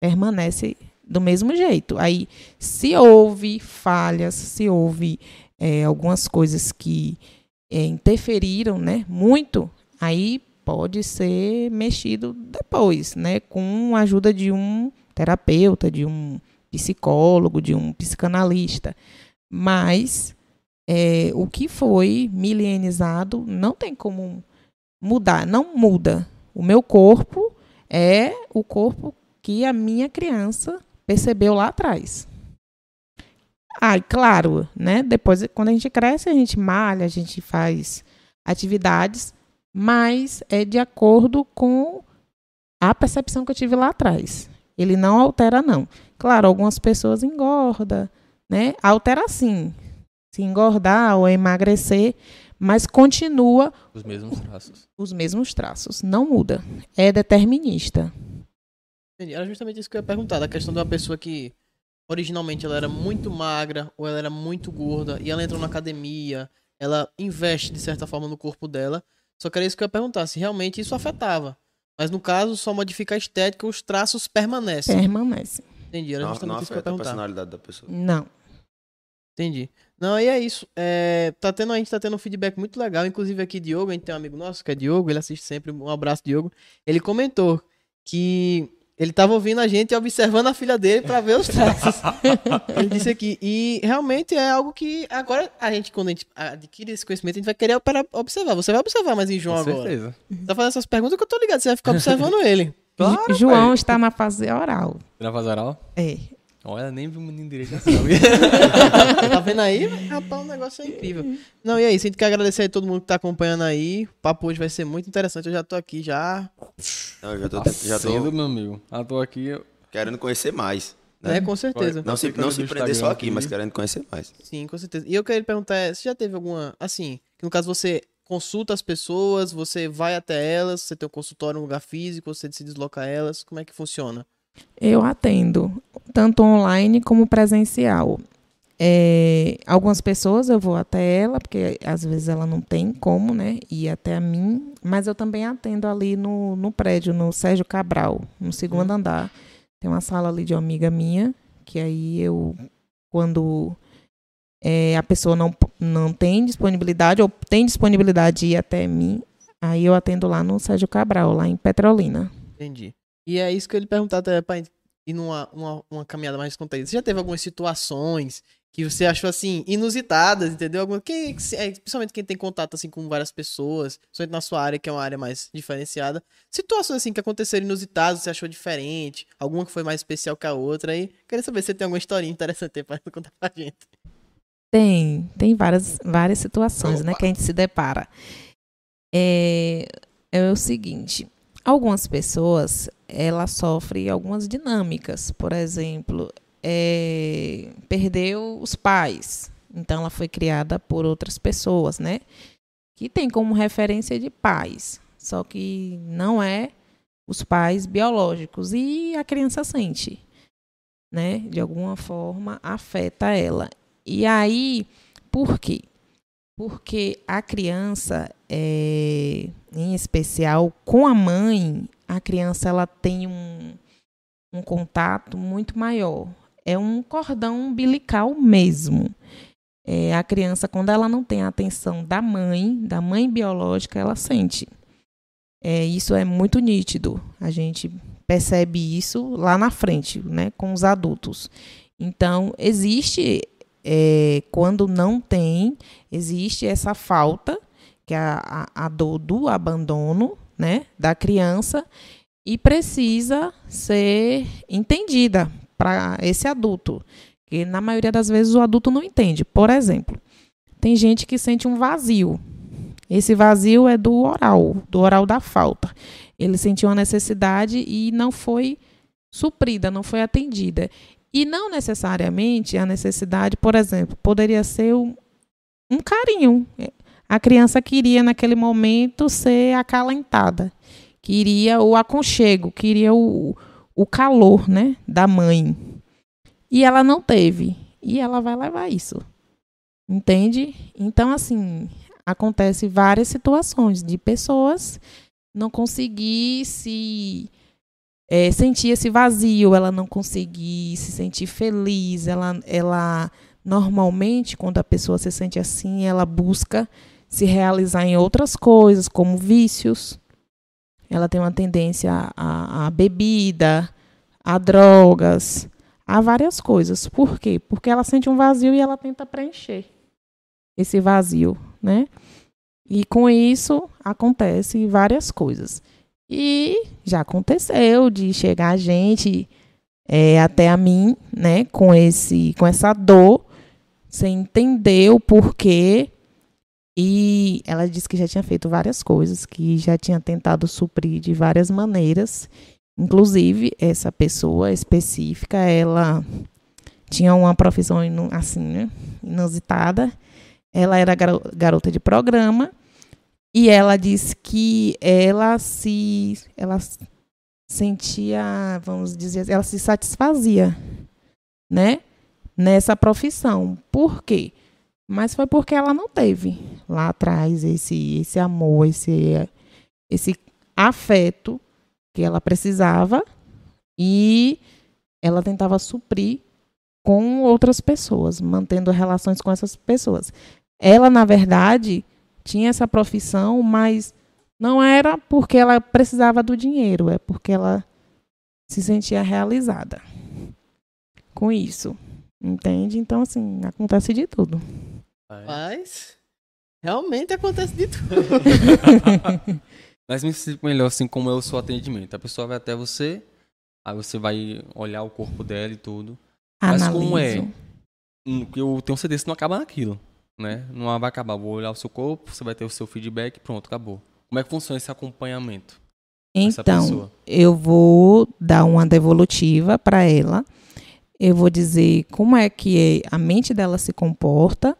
Permanece do mesmo jeito. Aí, se houve falhas, se houve é, algumas coisas que é, interferiram né, muito, aí pode ser mexido depois, né, com a ajuda de um terapeuta, de um psicólogo, de um psicanalista. Mas é, o que foi milenizado não tem como mudar, não muda. O meu corpo é o corpo que a minha criança percebeu lá atrás. Ah, e claro, né? Depois, quando a gente cresce, a gente malha, a gente faz atividades, mas é de acordo com a percepção que eu tive lá atrás. Ele não altera, não. Claro, algumas pessoas engordam, né? Altera sim. Se engordar ou emagrecer, mas continua os mesmos traços. Os mesmos traços, não muda. É determinista. Entendi. Era justamente isso que eu ia perguntar, da questão de uma pessoa que originalmente ela era muito magra ou ela era muito gorda e ela entrou na academia, ela investe de certa forma no corpo dela. Só que era isso que eu ia perguntar, se realmente isso afetava. Mas no caso, só modifica a estética, os traços permanecem. Permanecem. Entendi, era justamente não, isso que eu ia perguntar. a personalidade da pessoa. Não. Entendi. Não, e é isso. É, tá tendo, a gente tá tendo um feedback muito legal. Inclusive aqui, Diogo, a gente tem um amigo nosso que é Diogo, ele assiste sempre. Um abraço, Diogo. Ele comentou que ele tava ouvindo a gente e observando a filha dele para ver os traços. ele disse aqui. E realmente é algo que agora a gente, quando a gente adquire esse conhecimento, a gente vai querer observar. Você vai observar mais em João Com agora. certeza. Tá fazendo essas perguntas que eu tô ligado. Você vai ficar observando ele. Claro, João pai. está na fase oral. Na fase oral? É. Olha, nem vi o menino direito já sabe. tá vendo aí? Rapaz, o negócio é incrível. Não, e é isso. A gente quer agradecer a todo mundo que tá acompanhando aí. O papo hoje vai ser muito interessante. Eu já tô aqui já. Não, eu já tô, Tá já tô meu amigo. Ah, tô aqui. eu- querendo conhecer mais. Né? É, com certeza. Não se, não se prender só aqui, aqui. mas querendo conhecer mais. Sim, com certeza. E eu queria perguntar, é, você já teve alguma, assim, que no caso você consulta as pessoas, você vai até elas, você tem um consultório no lugar físico, você se desloca a elas, como é que funciona? Eu atendo, tanto online como presencial. É, algumas pessoas eu vou até ela, porque às vezes ela não tem como, né, ir até a mim, mas eu também atendo ali no, no prédio, no Sérgio Cabral, no segundo andar. Tem uma sala ali de uma amiga minha, que aí eu, quando é, a pessoa não, não tem disponibilidade, ou tem disponibilidade de ir até mim, aí eu atendo lá no Sérgio Cabral, lá em Petrolina. Entendi. E é isso que lhe perguntar até pra ir numa uma, uma caminhada mais descontraída. Você já teve algumas situações que você achou, assim, inusitadas, entendeu? Alguma, quem, é, principalmente quem tem contato, assim, com várias pessoas, principalmente na sua área, que é uma área mais diferenciada. Situações, assim, que aconteceram inusitadas, você achou diferente, alguma que foi mais especial que a outra, aí queria saber se você tem alguma historinha interessante aí pra contar pra gente. Tem, tem várias, várias situações, né, que a gente se depara. É, é o seguinte, algumas pessoas, ela sofrem algumas dinâmicas, por exemplo, é, perdeu os pais, então ela foi criada por outras pessoas, né, que tem como referência de pais, só que não é os pais biológicos. E a criança sente, né, de alguma forma afeta ela. E aí, por quê? Porque a criança, é, em especial com a mãe, a criança ela tem um, um contato muito maior. É um cordão umbilical mesmo. É, a criança, quando ela não tem a atenção da mãe, da mãe biológica, ela sente. É, isso é muito nítido. A gente percebe isso lá na frente, né, com os adultos. Então, existe, é, quando não tem, existe essa falta, que é a, a, dor do abandono né, da criança, e precisa ser entendida para esse adulto. E na maioria das vezes o adulto não entende. Por exemplo, tem gente que sente um vazio. Esse vazio é do oral, do oral da falta. Ele sentiu uma necessidade e não foi suprida, não foi atendida. E não necessariamente a necessidade, por exemplo, poderia ser um, um carinho. A criança queria, naquele momento, ser acalentada. Queria o aconchego, queria o, o calor né, da mãe. E ela não teve. E ela vai levar isso. Entende? Então, assim, acontece várias situações de pessoas não conseguir se é, sentir esse vazio, ela não conseguir se sentir feliz, ela, ela normalmente quando a pessoa se sente assim, ela busca se realizar em outras coisas, como vícios. Ela tem uma tendência à, à bebida, a drogas, a várias coisas. Por quê? Porque ela sente um vazio e ela tenta preencher esse vazio, né? E com isso acontece várias coisas. E já aconteceu de chegar a gente é, até a mim, né, com esse, com essa dor, sem entender o porquê. E ela disse que já tinha feito várias coisas, que já tinha tentado suprir de várias maneiras. Inclusive, essa pessoa específica, ela tinha uma profissão assim, né, inusitada. Ela era garota de programa e ela disse que ela se ela sentia, vamos dizer, ela se satisfazia, né? Nessa profissão. Por quê? Mas foi porque ela não teve lá atrás esse esse amor, esse esse afeto que ela precisava e ela tentava suprir com outras pessoas, mantendo relações com essas pessoas. Ela, na verdade, tinha essa profissão, mas não era porque ela precisava do dinheiro, é porque ela se sentia realizada com isso. Entende? Então, assim, acontece de tudo. Mas realmente acontece de tudo. Mas me explica melhor assim como é o seu atendimento. A pessoa vai até você, aí você vai olhar o corpo dela e tudo. Mas Analiso. como é? Hum, Eu tenho certeza que não acaba naquilo né? Não vai acabar. Vou olhar o seu corpo, você vai ter o seu feedback, pronto, acabou. Como é que funciona esse acompanhamento? Então, eu vou dar uma devolutiva para ela. Eu vou dizer como é que a mente dela se comporta.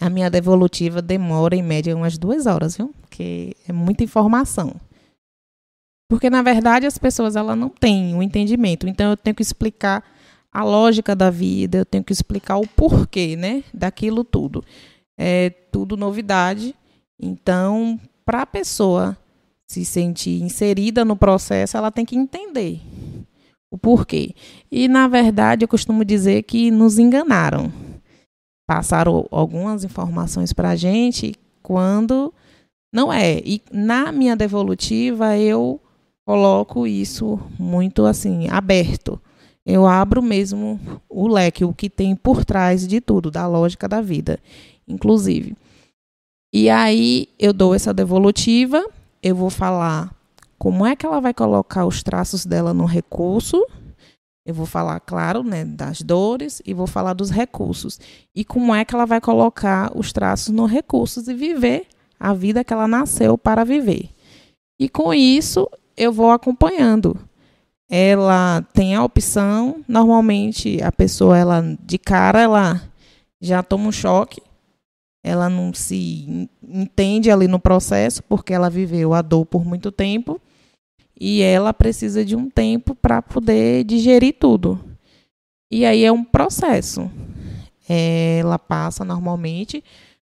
A minha devolutiva demora em média umas duas horas, viu? Porque é muita informação. Porque na verdade as pessoas ela não têm o entendimento. Então eu tenho que explicar a lógica da vida, eu tenho que explicar o porquê, né, daquilo tudo. É tudo novidade. Então, para a pessoa se sentir inserida no processo, ela tem que entender o porquê. E, na verdade, eu costumo dizer que nos enganaram. Passaram algumas informações para a gente quando não é. E na minha devolutiva, eu coloco isso muito assim, aberto. Eu abro mesmo o leque, o que tem por trás de tudo, da lógica da vida, inclusive. E aí eu dou essa devolutiva, eu vou falar como é que ela vai colocar os traços dela no recurso. Eu vou falar, claro, né, das dores e vou falar dos recursos. E como é que ela vai colocar os traços no recursos e viver a vida que ela nasceu para viver. E com isso, eu vou acompanhando. Ela tem a opção, normalmente a pessoa ela de cara ela já toma um choque, ela não se entende ali no processo porque ela viveu a dor por muito tempo e ela precisa de um tempo para poder digerir tudo. E aí é um processo. Ela passa normalmente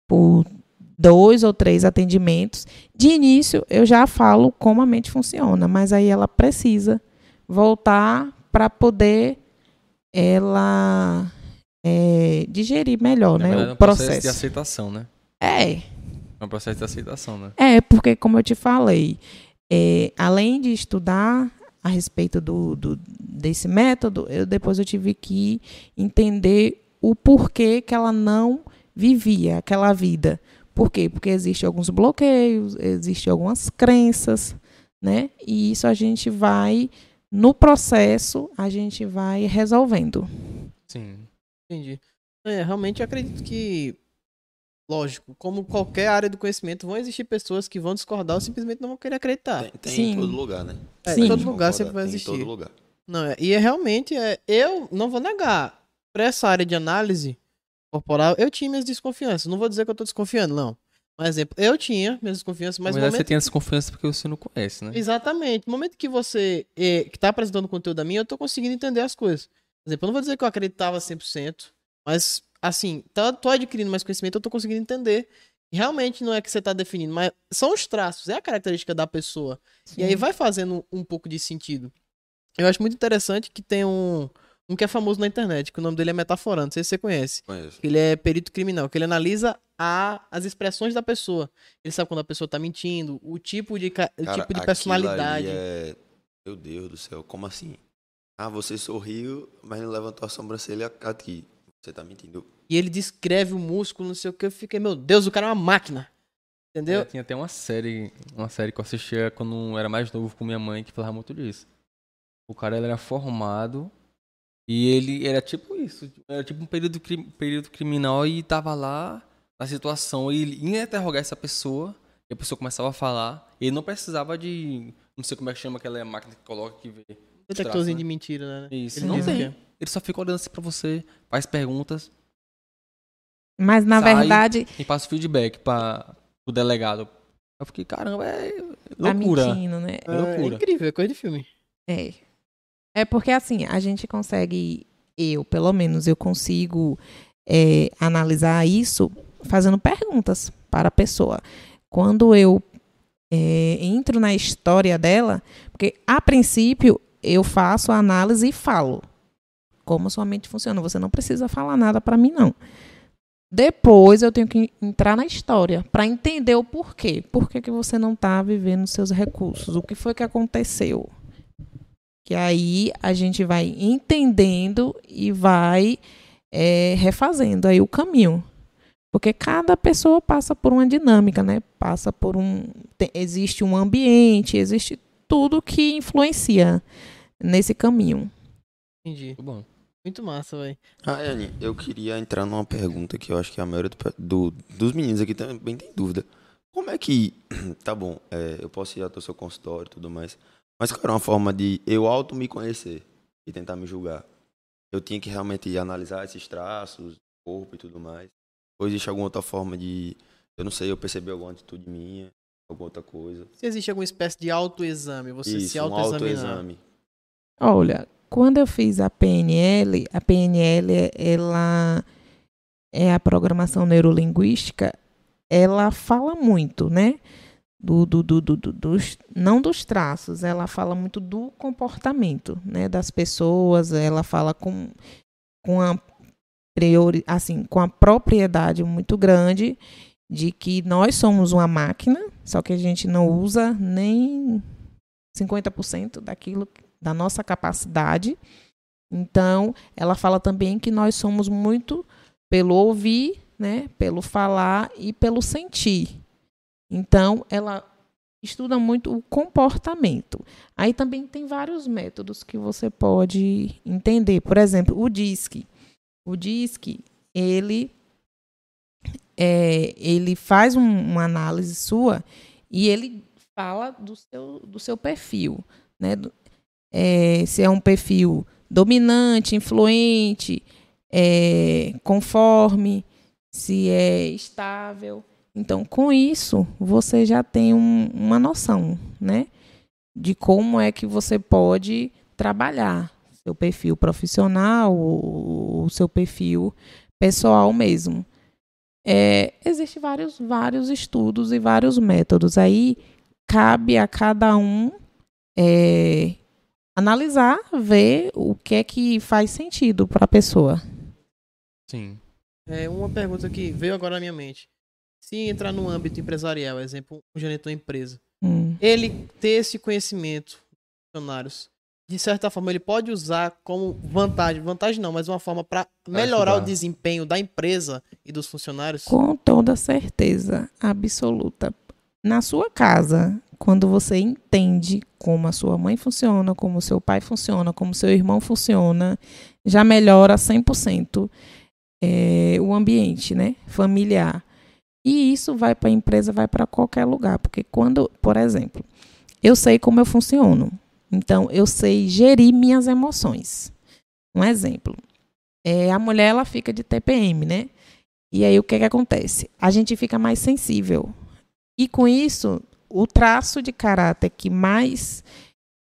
por dois ou três atendimentos. De início, eu já falo como a mente funciona, mas aí ela precisa voltar para poder ela é, digerir melhor, Na né? verdade, é o um processo de processo. aceitação, né? É, É um processo de aceitação, né? é, porque como eu te falei, é, além de estudar a respeito do, do- desse método, eu, depois eu tive que entender o porquê que ela não vivia aquela vida. Por quê? Porque existem alguns bloqueios, existem algumas crenças, né? E isso a gente vai, no processo, a gente vai resolvendo. Sim. Entendi. É, realmente eu acredito que, lógico, como qualquer área do conhecimento, vão existir pessoas que vão discordar ou simplesmente não vão querer acreditar. Tem, tem Sim. em todo lugar, né? É, Sim. em todo lugar Concorda, sempre vai existir. Em todo lugar. Não, é, e é realmente, é, eu não vou negar, para essa área de análise corporal, eu tinha minhas desconfianças. Não vou dizer que eu tô desconfiando, não. Um exemplo, eu tinha minhas desconfianças, mas Mas no você momento... tem essa confiança porque você não conhece, né? Exatamente. No momento que você eh, que tá apresentando conteúdo a mim, eu tô conseguindo entender as coisas. Por exemplo, eu não vou dizer que eu acreditava 100%, mas, assim, tá, tô adquirindo mais conhecimento, eu tô conseguindo entender. Realmente não é que você tá definindo, mas são os traços, é a característica da pessoa. E aí vai fazendo um pouco de sentido. Eu acho muito interessante que tem um, um que é famoso na internet, que o nome dele é Metaforando, não sei se você conhece. Conheço. Ele é perito criminal, que ele analisa a, as expressões da pessoa. Ele sabe quando a pessoa tá mentindo, o tipo de, ca- o Cara, tipo de personalidade. ali é- Meu Deus do céu, como assim? Ah, você sorriu, mas não levantou a sobrancelha aqui. Você tá mentindo. E ele descreve o músculo, não sei o que. Eu fiquei, meu Deus, o cara é uma máquina. Entendeu? É, tinha até uma série, uma série que eu assistia quando eu era mais novo com minha mãe que falava muito disso. O cara ele era formado e ele era tipo isso, era tipo um período, período criminal e tava lá na situação e ele ia interrogar essa pessoa e a pessoa começava a falar. Ele não precisava de, não sei como é que chama aquela máquina que coloca que vê. Detectorzinho né? de mentira, né? Isso, Ele não tem. Ele só fica olhando assim pra você, faz perguntas Mas na Sai. verdade, e passa o feedback para o delegado. Eu fiquei, caramba, é tá loucura. mentindo, né? É loucura. É incrível, é coisa de filme. É. É porque assim, a gente consegue, eu, pelo menos, eu consigo é, analisar isso fazendo perguntas para a pessoa. Quando eu é, entro na história dela, porque a princípio eu faço a análise e falo como sua mente funciona. Você não precisa falar nada para mim, não. Depois eu tenho que entrar na história para entender o porquê. Por que, que você não está vivendo seus recursos? O que foi que aconteceu? Que aí a gente vai entendendo e vai é, refazendo aí o caminho. Porque cada pessoa passa por uma dinâmica, né? Passa por um. tem- existe um ambiente, existe tudo que influencia nesse caminho. Entendi. Muito bom. Muito massa, velho. Ah, Anne, eu queria entrar numa pergunta que eu acho que a maioria do do- dos meninos aqui também tem dúvida. Como é que. Tá bom, é, eu posso ir até o seu consultório e tudo mais. Mas era uma forma de eu auto me conhecer e tentar me julgar? Eu tinha que realmente analisar esses traços, corpo e tudo mais. Ou existe alguma outra forma de. Eu não sei, eu percebi alguma atitude minha, alguma outra coisa. Se existe alguma espécie de autoexame, você se Isso, um autoexaminar. autoexame. Olha, quando eu fiz a PNL, a PNL, ela é a programação neurolinguística, ela fala muito, né? Do, do, do, do, do- dos, não dos traços, ela fala muito do comportamento né, das pessoas, ela fala com, com, a priori, assim, com a propriedade muito grande de que nós somos uma máquina, só que a gente não usa nem 50% daquilo da nossa capacidade. Então, ela fala também que nós somos muito pelo ouvir, né, pelo falar e pelo sentir. Então, ela estuda muito o comportamento. Aí também tem vários métodos que você pode entender. Por exemplo, o DISC. O DISC, ele é, ele faz um- uma análise sua e ele fala do seu, do seu perfil, né? É, se é um perfil dominante, influente, é, conforme, se é estável. Então, com isso, você já tem um- uma noção, né? De como é que você pode trabalhar seu perfil profissional, o, seu perfil pessoal mesmo. É, Existem vários, vários estudos e vários métodos. Aí cabe a cada um é, analisar, ver o que é que faz sentido para a pessoa. Sim. É uma pergunta que veio agora na minha mente. Se entrar no âmbito empresarial, exemplo, um gerente de uma empresa, Hum. ele ter esse conhecimento dos funcionários, de certa forma, ele pode usar como vantagem, vantagem não, mas uma forma para melhorar o desempenho da empresa e dos funcionários? Com toda certeza absoluta. Na sua casa, quando você entende como a sua mãe funciona, como o seu pai funciona, como o seu irmão funciona, já melhora 100% é, o ambiente né, familiar. E isso vai para a empresa, vai para qualquer lugar. Porque quando, por exemplo, eu sei como eu funciono. Então, eu sei gerir minhas emoções. Um exemplo. É, a mulher, ela fica de TPM, né? E aí, o que, que acontece? A gente fica mais sensível. E com isso, o traço de caráter que mais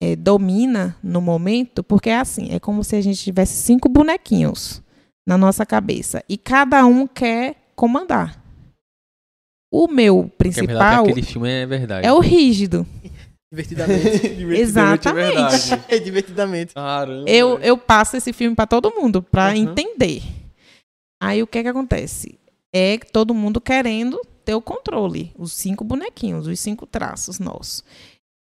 eh, domina no momento, porque é assim, é como se a gente tivesse cinco bonequinhos na nossa cabeça. E cada um quer comandar. O meu é principal que aquele filme é verdade. é o rígido. Divertidamente. Exatamente. É verdade. é divertidamente. Caramba. Eu, eu passo esse filme para todo mundo, para Uhum. entender. Aí o que que acontece? É todo mundo querendo ter o controle, os cinco bonequinhos, os cinco traços nossos.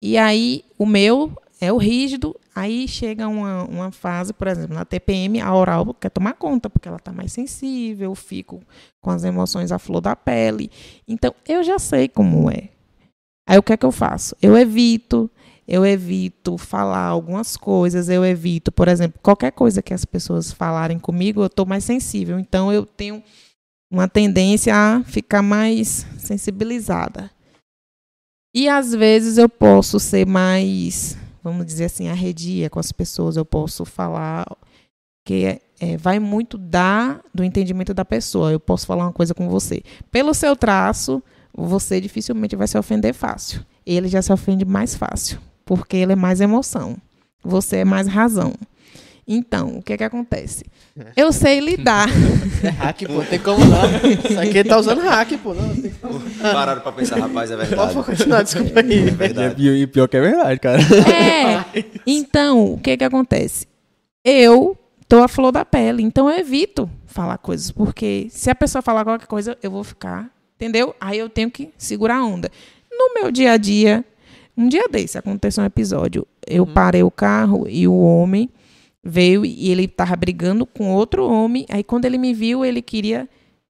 E aí o meu é o rígido, aí chega uma, uma fase, por exemplo, na TPM, a oral quer tomar conta, porque ela está mais sensível, fico com as emoções à flor da pele. Então, eu já sei como é. Aí o que é que eu faço? Eu evito, eu evito falar algumas coisas, eu evito, por exemplo, qualquer coisa que as pessoas falarem comigo, eu estou mais sensível. Então eu tenho uma tendência a ficar mais sensibilizada. E às vezes eu posso ser mais, vamos dizer assim, arredia com as pessoas, eu posso falar que é, vai muito da, do entendimento da pessoa. Eu posso falar uma coisa com você. Pelo seu traço, você dificilmente vai se ofender fácil. Ele já se ofende mais fácil, porque ele é mais emoção. Você é mais razão. Então, o que que acontece? Eu sei lidar. É hack, pô. Tem como não. Isso aqui ele tá usando hack, pô. Não, tem como. Pararam pra pensar, rapaz, é verdade. Pode continuar, desculpa aí. É verdade. E pior que é verdade, cara. É. Então, o que que acontece? Eu tô a flor da pele, então eu evito falar coisas, porque se a pessoa falar qualquer coisa, eu vou ficar, entendeu? Aí eu tenho que segurar a onda. No meu dia a dia, um dia desse aconteceu um episódio, eu parei o carro e o homem veio e ele tava brigando com outro homem, aí quando ele me viu, ele queria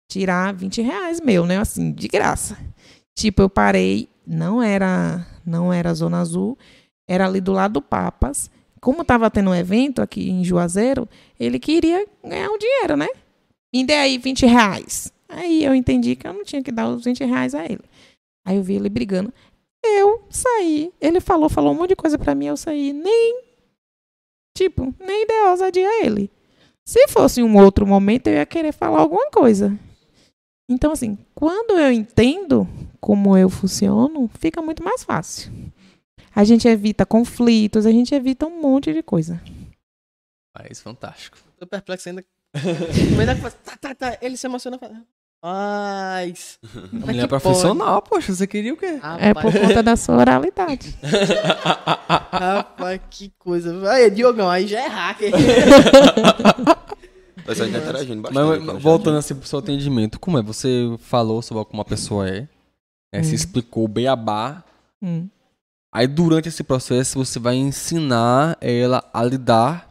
tirar 20 reais meu, né, assim, de graça. Tipo, eu parei, não era, não era Zona Azul, era ali do lado do Papas. Como estava tendo um evento aqui em Juazeiro, ele queria ganhar um dinheiro, né? Me dê aí 20 reais. Aí eu entendi que eu não tinha que dar os 20 reais a ele. Aí eu vi ele brigando. Eu saí. Ele falou, falou um monte de coisa pra mim, eu saí. Nem, tipo, nem dei ousadia a ele. Se fosse um outro momento, eu ia querer falar alguma coisa. Então, assim, quando eu entendo como eu funciono, fica muito mais fácil. A gente evita conflitos, a gente evita um monte de coisa. Mas fantástico. Tô perplexo ainda. Conversa, tá, tá, tá. Ele se emociona. Mas. A mulher é profissional, poxa, você queria o quê? É por conta da sua oralidade. Rapaz, que coisa. Aí, Diogão, aí já é hacker. Tá interagindo bastante. Mas aqui no voltando assim pro seu atendimento, como é? Você falou sobre como a pessoa é, né, se Hum. explicou o beabá. Hum. Aí durante esse processo você vai ensinar ela a lidar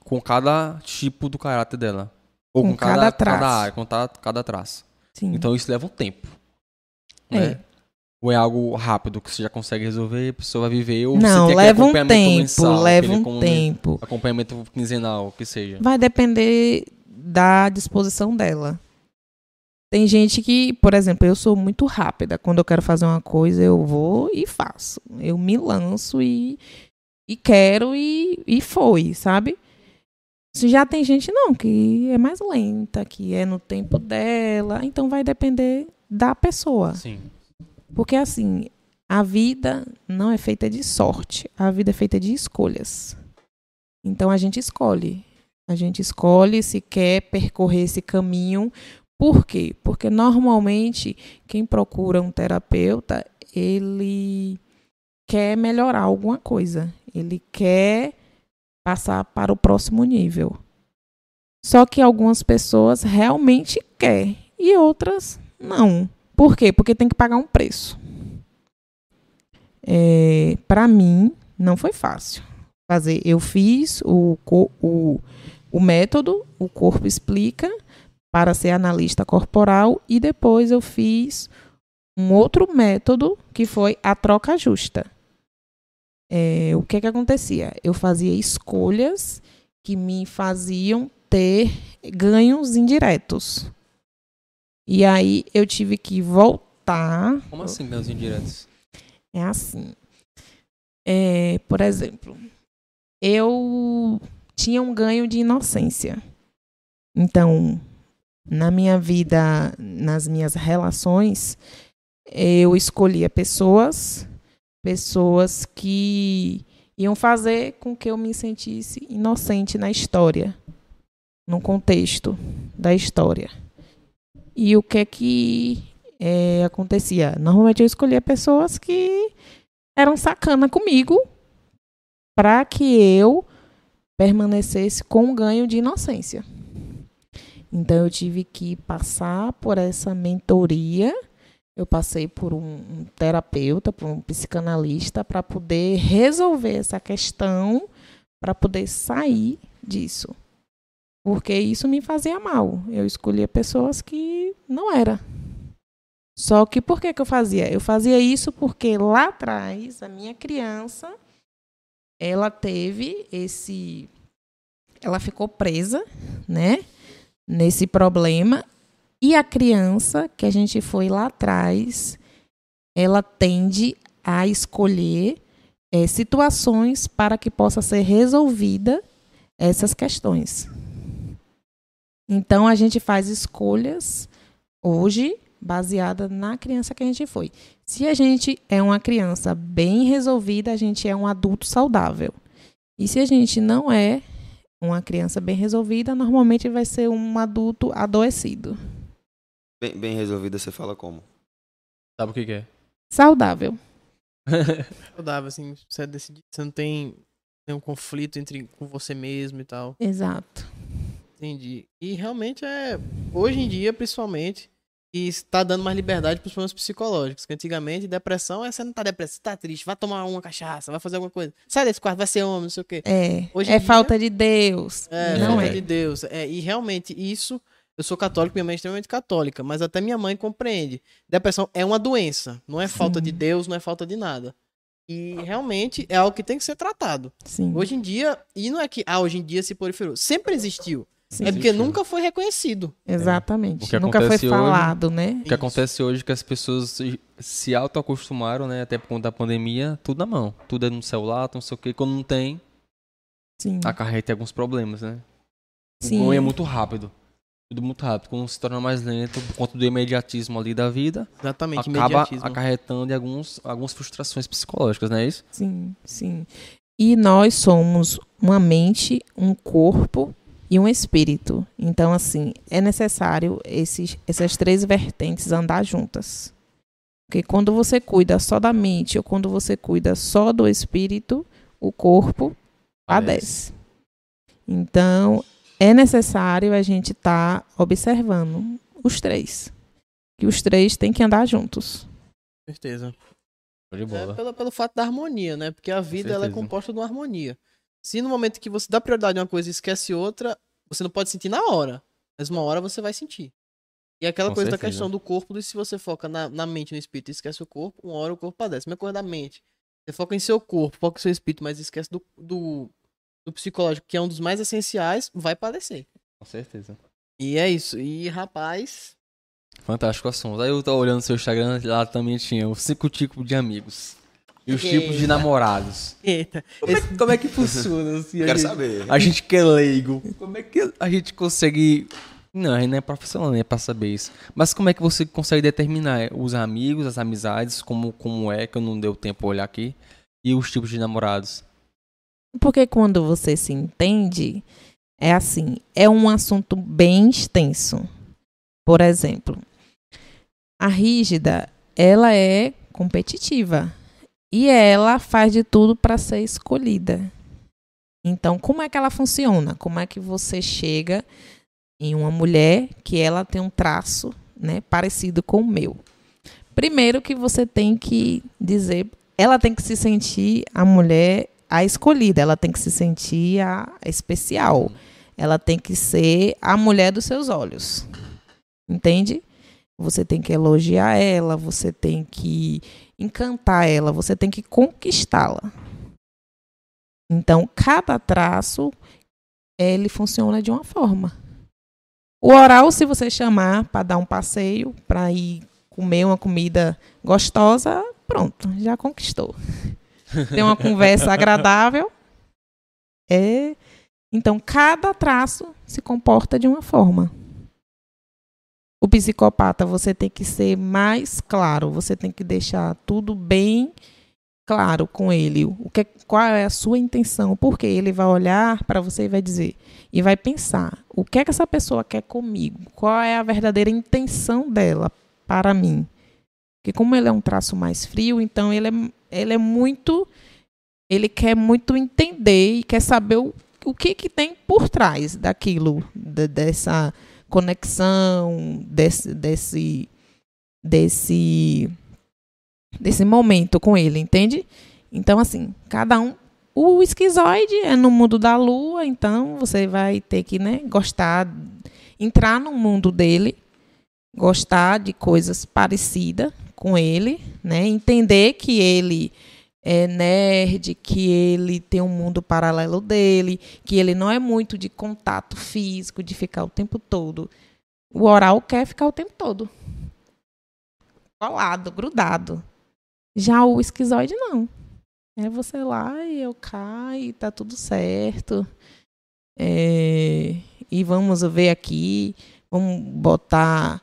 com cada tipo do caráter dela. Ou com, Com cada, cada cada, traço. área, com cada, cada traço. Sim. Então isso leva um tempo. É. Né? Ou é algo rápido que você já consegue resolver, a pessoa vai viver, ou Não, você quer leva um tempo, mensal, leva um acompanhamento- tempo. Acompanhamento quinzenal, o que seja. Vai depender da disposição dela. Tem gente que, por exemplo, eu sou muito rápida. Quando eu quero fazer uma coisa, eu vou e faço. Eu me lanço e, e quero e, e foi, sabe? Se já tem gente não, que é mais lenta, que é no tempo dela. Então vai depender da pessoa. Sim. Porque assim, a vida não é feita de sorte, a vida é feita de escolhas. Então a gente escolhe. A gente escolhe se quer percorrer esse caminho Por quê? Porque normalmente quem procura um terapeuta, ele quer melhorar alguma coisa. Ele quer passar para o próximo nível. Só que algumas pessoas realmente quer e outras não. Por quê? Porque tem que pagar um preço. É, para mim, não foi fácil fazer. Eu fiz o, o, o método, o corpo explica, para ser analista corporal, e depois eu fiz um outro método que foi a troca justa. É, o que, que acontecia? Eu fazia escolhas que me faziam ter ganhos indiretos. E aí eu tive que voltar. Como assim, ganhos indiretos? É assim. É, por exemplo, eu tinha um ganho de inocência. Então, na minha vida, nas minhas relações, eu escolhia pessoas, pessoas que iam fazer com que eu me sentisse inocente na história, no contexto da história. E o que é que é, acontecia? Normalmente eu escolhia pessoas que eram sacana comigo para que eu permanecesse com um ganho de inocência. Então eu tive que passar por essa mentoria. Eu passei por um, terapeuta, por um psicanalista, para poder resolver essa questão, para poder sair disso. Porque isso me fazia mal. Eu escolhia pessoas que não era. Só que por que, que eu fazia? Eu fazia isso porque lá atrás, a minha criança, ela teve esse. Ela ficou presa, né? nesse problema. E a criança, que a gente foi lá atrás, ela tende a escolher é, situações para que possa ser resolvida essas questões. Então a gente faz escolhas hoje baseada na criança que a gente foi. Se a gente é uma criança bem resolvida, a gente é um adulto saudável. E se a gente não é, uma criança bem resolvida normalmente vai ser um adulto adoecido. Bem, bem resolvida você fala como? Sabe o que, que é? Saudável. Saudável, assim, você é decidido, você não tem nenhum conflito entre com você mesmo e tal. Exato. Entendi. E realmente é, hoje em dia, principalmente, e está dando mais liberdade para os problemas psicológicos. Que antigamente, depressão é você não tá depressa, você tá triste, vai tomar uma cachaça, vai fazer alguma coisa. Sai desse quarto, vai ser homem, não sei o quê. É. Hoje é dia, falta de Deus. É, não falta é. de Deus. É, e realmente, isso. Eu sou católico, minha mãe é extremamente católica, mas até minha mãe compreende. Depressão é uma doença, não é Sim. falta de Deus, não é falta de nada. E realmente é algo que tem que ser tratado. Sim. Hoje em dia, e não é que ah, hoje em dia se proliferou, sempre existiu. Sim, é porque nunca foi reconhecido. Exatamente. É. Nunca foi hoje, falado, né? O que acontece hoje é que as pessoas se auto-acostumaram, né? Até por conta da pandemia, tudo na mão. Tudo é no celular, não sei o quê. Quando não tem, Sim. acarreta alguns problemas, né? Sim. O é muito rápido. Tudo muito rápido. Quando se torna mais lento, por conta do imediatismo ali da vida, Exatamente, acaba acarretando em alguns, algumas frustrações psicológicas, não é isso? Sim, sim. E nós somos uma mente, um corpo e um espírito. Então, assim, é necessário esses, essas três vertentes andar juntas. Porque quando você cuida só da mente ou quando você cuida só do espírito, o corpo padece. Então, é necessário a gente estar tá observando os três. Que os três têm que andar juntos. Certeza. De bola. É pelo, pelo fato da harmonia, né? Porque a vida ela é composta de uma harmonia. Se no momento que você dá prioridade a uma coisa e esquece outra, você não pode sentir na hora. Mas uma hora você vai sentir. E aquela Com coisa certeza. da questão do corpo, se você foca na, na mente, no espírito e esquece o corpo, uma hora o corpo padece. Mesma coisa da mente. Você foca em seu corpo, foca em seu espírito, mas esquece do, do, do psicológico, que é um dos mais essenciais, vai padecer. Com certeza. E é isso. E, rapaz. Fantástico assunto. Aí eu tô olhando seu Instagram, lá também tinha os cinco tipos de amigos. E os Eita. tipos de namorados. Eita. Como, é, como é que funciona? Assim, Quero a gente, saber. A gente que é leigo. Como é que a gente consegue. Não, a gente não é profissional, nem é pra saber isso. Mas como é que você consegue determinar os amigos, as amizades, como, como é, que eu não deu tempo pra olhar aqui, e os tipos de namorados? Porque quando você se entende, é assim, é um assunto bem extenso. Por exemplo, a rígida, ela é competitiva e ela faz de tudo para ser escolhida. Então, como é que ela funciona? Como é que você chega em uma mulher que ela tem um traço, né, parecido com o meu? Primeiro que você tem que dizer, ela tem que se sentir a mulher a escolhida, ela tem que se sentir a especial. Ela tem que ser a mulher dos seus olhos. Entende? Você tem que elogiar ela, você tem que encantar ela, você tem que conquistá-la. Então, cada traço ele funciona de uma forma. O oral, se você chamar para dar um passeio, para ir comer uma comida gostosa, pronto, já conquistou. Tem uma conversa agradável. É. Então, cada traço se comporta de uma forma. O psicopata, você tem que ser mais claro, você tem que deixar tudo bem claro com ele. O que, qual é a sua intenção? Porque ele vai olhar para você e vai dizer e vai pensar: o que é que essa pessoa quer comigo? Qual é a verdadeira intenção dela para mim? Porque como ele é um traço mais frio, então ele é, ele é muito ele quer muito entender e quer saber o, o que que tem por trás daquilo, de, dessa conexão, desse desse desse desse momento com ele, entende? Então, assim, cada um. O esquizoide é no mundo da lua, então você vai ter que né, gostar, entrar no mundo dele, gostar de coisas parecidas com ele, né? Entender que ele é nerd, que ele tem um mundo paralelo dele, que ele não é muito de contato físico, de ficar o tempo todo. O oral quer ficar o tempo todo. Colado, grudado. Já o esquizoide não. É você lá e eu caio, tá tudo certo. É, e vamos ver aqui, vamos botar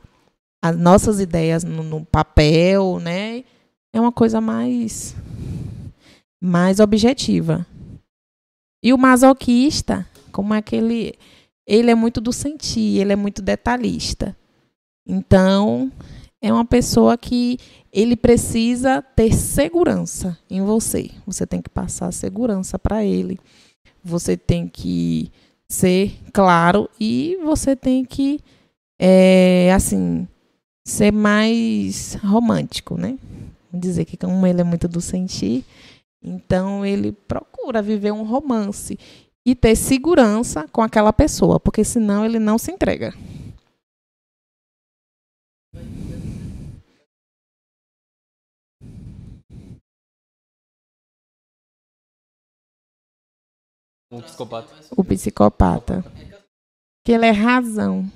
as nossas ideias no, no, papel, né? É uma coisa mais mais objetiva. E o masoquista, como é que ele ele é muito do sentir, ele é muito detalhista. Então, é uma pessoa que ele precisa ter segurança em você. Você tem que passar segurança para ele. Você tem que ser claro e você tem que, é, assim, ser mais romântico, né? Dizer que como ele é muito do sentir, então ele procura viver um romance e ter segurança com aquela pessoa, porque senão ele não se entrega. Um psicopata. O psicopata. Que ele é razão.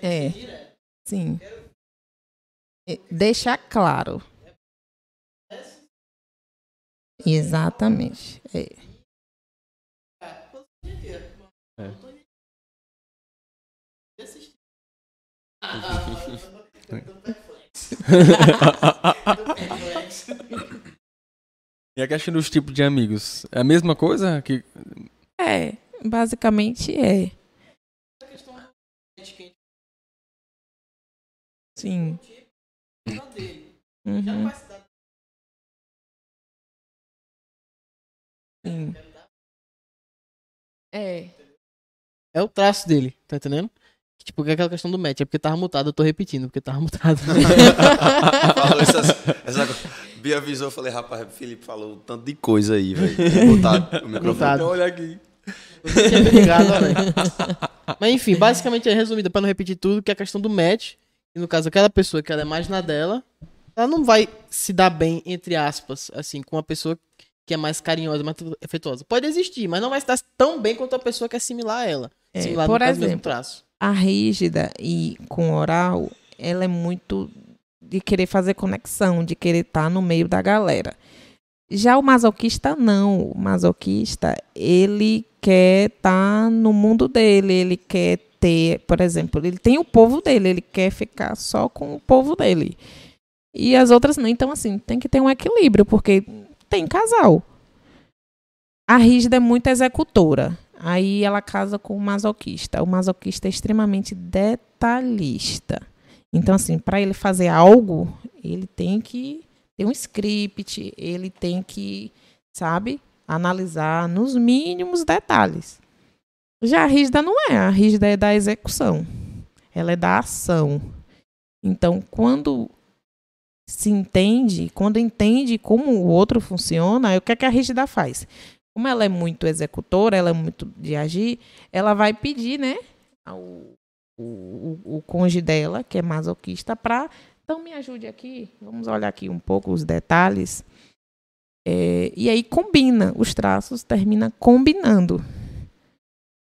É. Sim. Deixar claro. Exatamente. É. E a questão dos tipos de amigos? É a mesma coisa? Que... É, basicamente é. Sim. Uhum. Sim. É. É o traço dele, tá entendendo? Tipo, que é aquela questão do match, é porque tava mutado, eu tô repetindo, porque tava mutado. Falou essas, essa. Bia avisou, eu falei, rapaz, Felipe falou um tanto de coisa aí, velho. Botar o microfone. Mutado. Então, olha aqui. Ó, velho. Mas enfim, basicamente é resumido, pra não repetir tudo, que é a questão do match. E no caso, aquela pessoa que ela é mais na dela, ela não vai se dar bem, entre aspas, assim, com uma pessoa que é mais carinhosa, mais afetuosa. Pode existir, mas não vai estar tão bem quanto a pessoa que é similar a ela. É, Similar por exemplo, traço. a rígida e com oral, ela é muito de querer fazer conexão, de querer estar no meio da galera. Já o masoquista não, o masoquista, ele quer estar no mundo dele, ele quer ter, por exemplo, ele tem o povo dele, ele quer ficar só com o povo dele. E as outras não, então assim, tem que ter um equilíbrio, porque tem casal. A rígida é muito executora. Aí ela casa com o masoquista. O masoquista é extremamente detalhista. Então, assim, para ele fazer algo, ele tem que ter um script, ele tem que, sabe, analisar nos mínimos detalhes. Já a rígida não é, a rígida é da execução. Ela é da ação. Então, quando se entende, quando entende como o outro funciona, o que, é que a rígida faz? Como ela é muito executora, ela é muito de agir, ela vai pedir, né, ao, o, o, o cônjuge dela, que é masoquista, para então me ajude aqui, vamos olhar aqui um pouco os detalhes. É, e aí combina, os traços termina combinando.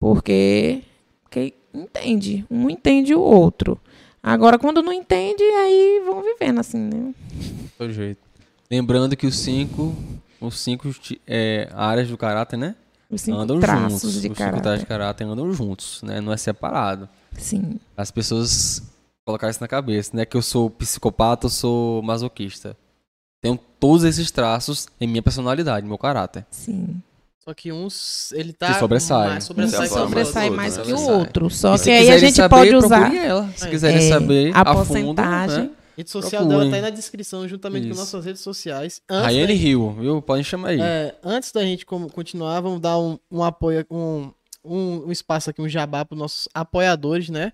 Porque, entende, um entende o outro. Agora, quando não entende, aí vão vivendo assim, né? Todo jeito. Lembrando que os cinco, os cinco é, áreas do caráter, né? Os cinco andam traços juntos. de os caráter. cinco traços de caráter andam juntos, né? Não é separado. Sim. As pessoas colocar isso na cabeça, né? Que eu sou psicopata, eu sou masoquista. Tenho todos esses traços em minha personalidade, meu caráter. Sim. Só que uns, ele tá Que sobressai. mais sobressai, Essa a forma sobressai do mais outro, que né? o outro. Só se que aí a gente saber, pode usar ela. Se É. quiserem É, saber a a, fundo, porcentagem. né? rede social Procurem. dela tá aí na descrição, juntamente com Isso. nossas redes sociais. Rayane Rio, viu? Podem chamar aí. é, antes da gente com- continuar, vamos dar um, um apoio, um, um, um espaço aqui, um jabá para nossos apoiadores, né?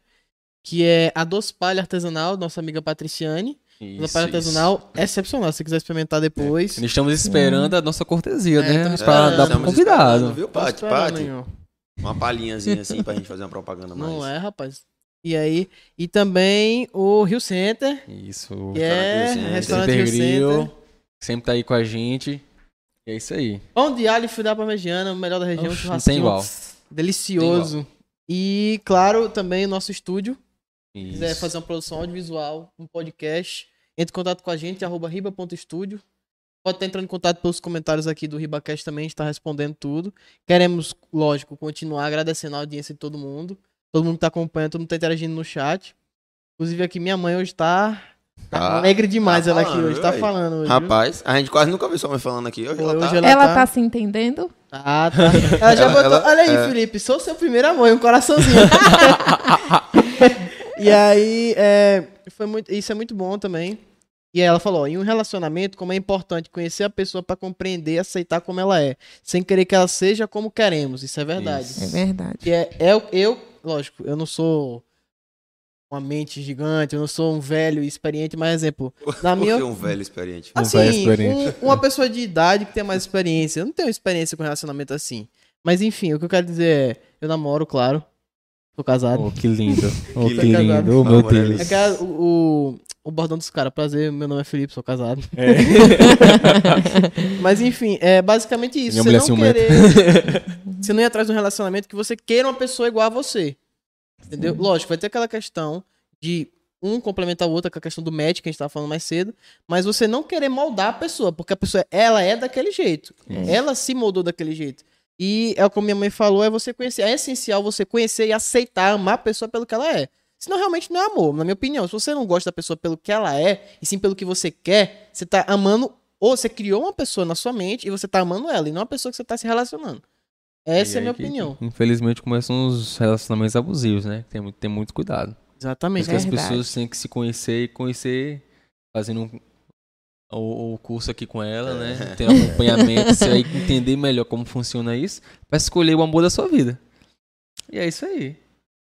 Que é a Doce Palha Artesanal, nossa amiga Patriciane. Isso, Doce Palha Artesanal é excepcional, se você quiser experimentar depois. Nós Estamos esperando a nossa cortesia, É, né? estamos Pra dar pro convidado. Viu, aí, ó. Uma palhinhazinha assim pra gente fazer uma propaganda mais. Não é, rapaz. E aí, e também o Rio Center, Isso. que é Rio Center. restaurante Center Rio Center. Grill, sempre tá aí com a gente. E é isso aí. Pão de alho e filé parmegiana, o melhor da região, Oxe, não tem igual. delicioso. E, claro, também o nosso estúdio. Se Isso. quiser fazer uma produção audiovisual, um podcast, entre em contato com a gente, arroba riba.estúdio. Pode estar entrando em contato pelos comentários aqui do RibaCast também, a gente está respondendo tudo. Queremos, lógico, continuar agradecendo a audiência de todo mundo. Todo mundo que tá acompanhando, todo mundo tá interagindo no chat. Inclusive aqui minha mãe hoje tá, tá Tá- alegre demais tá ela aqui falando, hoje, viu, tá aí? falando hoje. viu? Rapaz, a gente quase nunca viu sua mãe falando aqui. Hoje Pô, ela hoje tá... ela- Ela tá- tá se entendendo? Ah, tá. Ela já Ela- botou. ela- Olha aí, é. Felipe, sou seu primeiro amor, um coraçãozinho. e aí, é, foi muito, isso é muito bom também. E aí ela falou: em um relacionamento, como é importante conhecer a pessoa pra compreender e aceitar como ela é, sem querer que ela seja como queremos. Isso é verdade. Isso. É verdade. Que é, é o- eu, lógico, eu não sou uma mente gigante, eu não sou um velho experiente, mas exemplo, na Por minha um velho experiente? Um Assim, velho experiente. um- uma pessoa de idade que tem mais experiência. Eu não tenho experiência com relacionamento assim. Mas enfim, o que eu quero dizer é, eu namoro, claro. Tô casado. Oh, que lindo. Oh, Que que, lindo. lindo. Oh, meu é Deus. É que o, o, o bordão dos caras, prazer, meu nome é Felipe, sou casado. É. Mas enfim, é basicamente isso. Minha Você não ciumenta. querer. você não ir atrás de um relacionamento que você queira uma pessoa igual a você. Entendeu? Sim. Lógico, vai ter aquela questão de um complementar o outro, com a questão do match que a gente tava falando mais cedo, mas você não querer moldar a pessoa, porque a pessoa, ela é daquele jeito. É. Ela se moldou daquele jeito. E é como minha mãe falou, é você conhecer, é essencial você conhecer e aceitar, amar a pessoa pelo que ela é. Senão realmente não é amor, na minha opinião. Se você não gosta da pessoa pelo que ela é, e sim pelo que você quer, você tá amando, ou você criou uma pessoa na sua mente e você tá amando ela, e não a pessoa que você tá se relacionando. Essa é a minha que- opinião. Infelizmente começam os relacionamentos abusivos, né? Tem, muito- tem muito cuidado. Exatamente. isso que as pessoas têm que se conhecer e conhecer fazendo um- o, o curso aqui com ela, né? Ter um acompanhamento, você vai entender melhor como funciona isso, pra escolher o amor da sua vida. E é isso aí.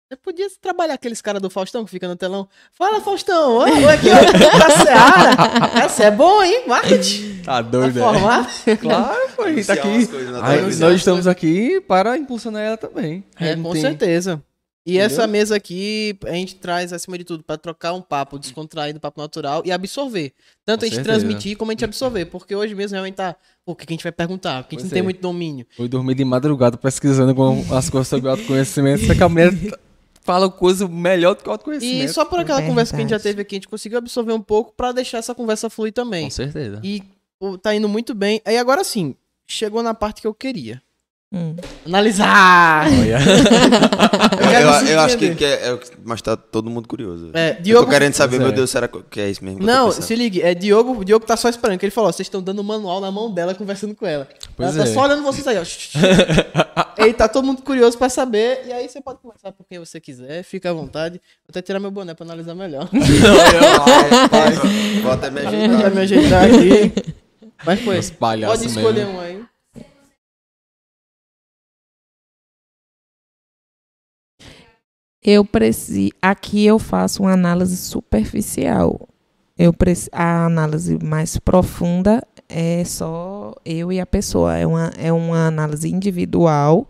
Você podia trabalhar aqueles caras do Faustão que fica no telão. Fala, Faustão! Ó, ó, aqui, ó, da Seara. Essa é bom, hein? Marketing. Tá Tá doido, formado. Claro, pô, gente tá aqui. Aí, nós estamos aqui para impulsionar ela também. É, com tem- certeza. E Entendeu? essa mesa aqui, a gente traz, acima de tudo, pra trocar um papo descontraído, papo natural e absorver. Tanto Com a gente certeza. transmitir como a gente absorver. Porque hoje mesmo realmente tá. Pô, o que a gente vai perguntar? Porque a gente Pois não tem é. muito domínio. Fui dormir de madrugada pesquisando com as coisas sobre autoconhecimento. Só que a mulher t- fala coisa melhor do que o autoconhecimento. E só por aquela conversa que a gente já teve aqui, a gente conseguiu absorver um pouco pra deixar essa conversa fluir também. Com certeza. E pô, tá indo muito bem. Aí agora sim, chegou na parte que eu queria. Hum. Analisar! Olha. Eu Eu, eu acho que, que é, é- Mas tá todo mundo curioso. É, Eu Diogo. tô querendo saber, meu é. Deus, será que é isso mesmo? eu Não, se ligue, é Diogo, o Diogo tá só esperando, que ele falou, vocês estão dando o manual na mão dela, conversando com ela. Pois ela tá é. só olhando vocês aí, ó. e tá todo mundo curioso pra saber, e aí você pode começar por quem você quiser, fica à vontade. Vou até tirar meu boné pra analisar melhor. Rapaz, Vou até me ajeitar. me ajeitar aqui. Mas foi, pode escolher mesmo. um aí. Eu preciso. Aqui eu faço uma análise superficial. Eu preci- a análise mais profunda é só eu e a pessoa. É uma, é uma análise individual.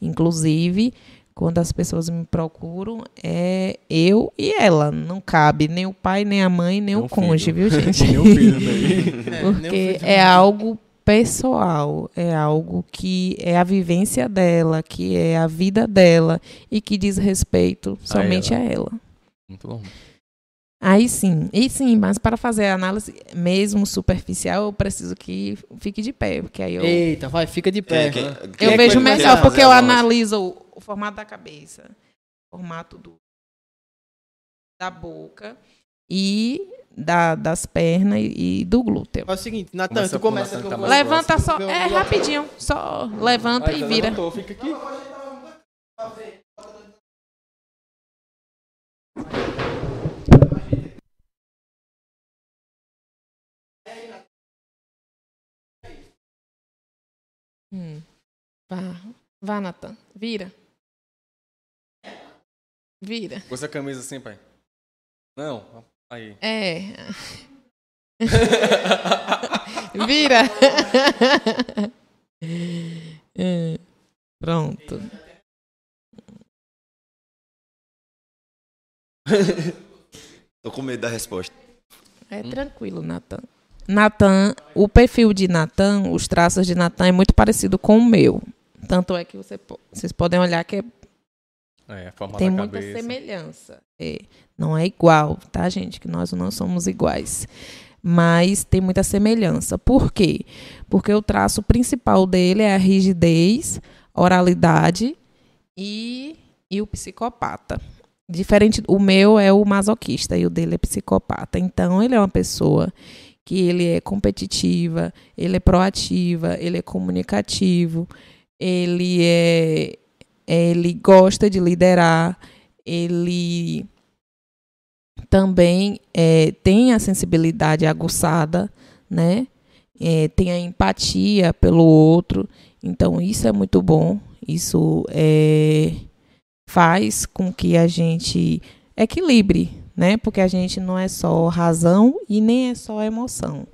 Inclusive, quando as pessoas me procuram, é eu e ela. Não cabe nem o pai, nem a mãe, nem Nem o o cônjuge, viu, gente? Meu filho também. É, nem Porque o é algo pessoal, é algo que é a vivência dela, que é a vida dela e que diz respeito somente a ela. Muito bom. Aí sim, e sim, mas para fazer a análise mesmo superficial, eu preciso que fique de pé, porque aí eu, Eita, vai, fica de pé. É, eu quem é vejo que vai melhor, porque a eu análise? analiso o, o formato da cabeça, o formato do, da boca e da, das pernas e, e do glúteo. Faz o seguinte, Natan, Começa tu com começa eu tá Levanta só, é rapidinho, só levanta e vira. fica aqui. Hum. Vá, vá, Natan. Vira. Vira. Com essa camisa assim, pai. Não, aí. É. Vira. É. Pronto. Tô com medo da resposta. É tranquilo, Natan. Natan, o perfil de Natan, os traços de Natan é muito parecido com o meu. Tanto é que você vocês podem olhar que é É, tem muita cabeça. semelhança. É, não é igual, tá, gente? Que nós não somos iguais. Mas tem muita semelhança. Por quê? Porque o traço principal dele é a rigidez, oralidade e, e o psicopata. Diferente, o meu é o masoquista e o dele é psicopata. Então, ele é uma pessoa que ele é competitiva, ele é proativa, ele é comunicativo, ele é ele gosta de liderar, ele também é, tem a sensibilidade aguçada, né? É, tem a empatia pelo outro. Então, isso é muito bom. Isso é, faz com que a gente equilibre, né? Porque a gente não é só razão e nem é só emoção.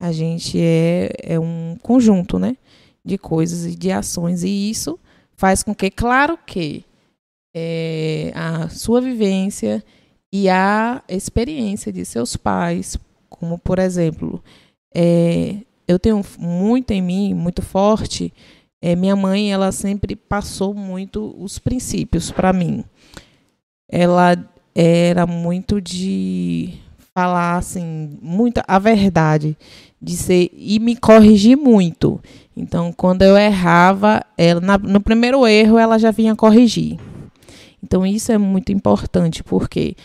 A gente é, é um conjunto, né? De coisas e de ações. E isso faz com que, claro que é, a sua vivência e a experiência de seus pais, como por exemplo, é, eu tenho muito em mim, muito forte, é, minha mãe, ela sempre passou muito os princípios para mim. Ela era muito de falar assim, muita a verdade, de ser e me corrigir muito. Então, quando eu errava, ela, na- no primeiro erro ela já vinha corrigir. Então, isso é muito importante, porque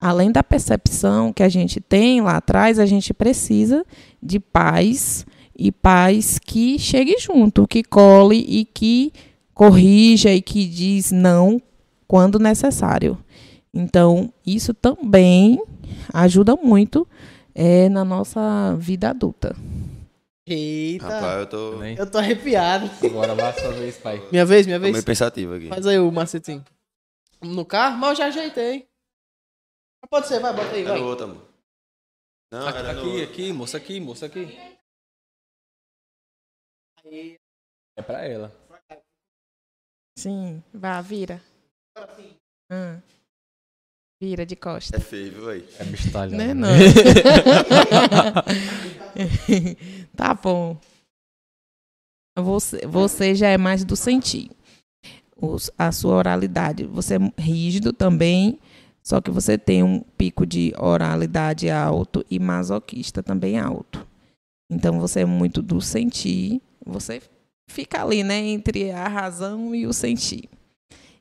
além da percepção que a gente tem lá atrás, a gente precisa de pais e pais que cheguem junto, que cole e que corrija e que diz não quando necessário. Então, isso também ajuda muito é, na nossa vida adulta. Eita, Rapaz, eu tô, Nem. eu tô arrepiado. Agora vai sua vez, pai. Minha vez, minha tô vez. meio pensativo aqui. Faz aí o macetinho. No carro? Mas eu já ajeitei. Pode ser, vai, bota aí, Era vai. no outro, amor. Não, Aqui, aqui, outro. aqui, moça aqui, moça aqui. É pra ela. Sim, vá, vira. Hum. Vira de É costas. feio, viu aí? É bestalhada. Né, não? tá bom. Você, você já é mais do sentir. Os- a sua oralidade. Você é rígido também, só que você tem um pico de oralidade alto e masoquista também alto. Então você é muito do sentir. Você fica ali, né, entre a razão e o sentir.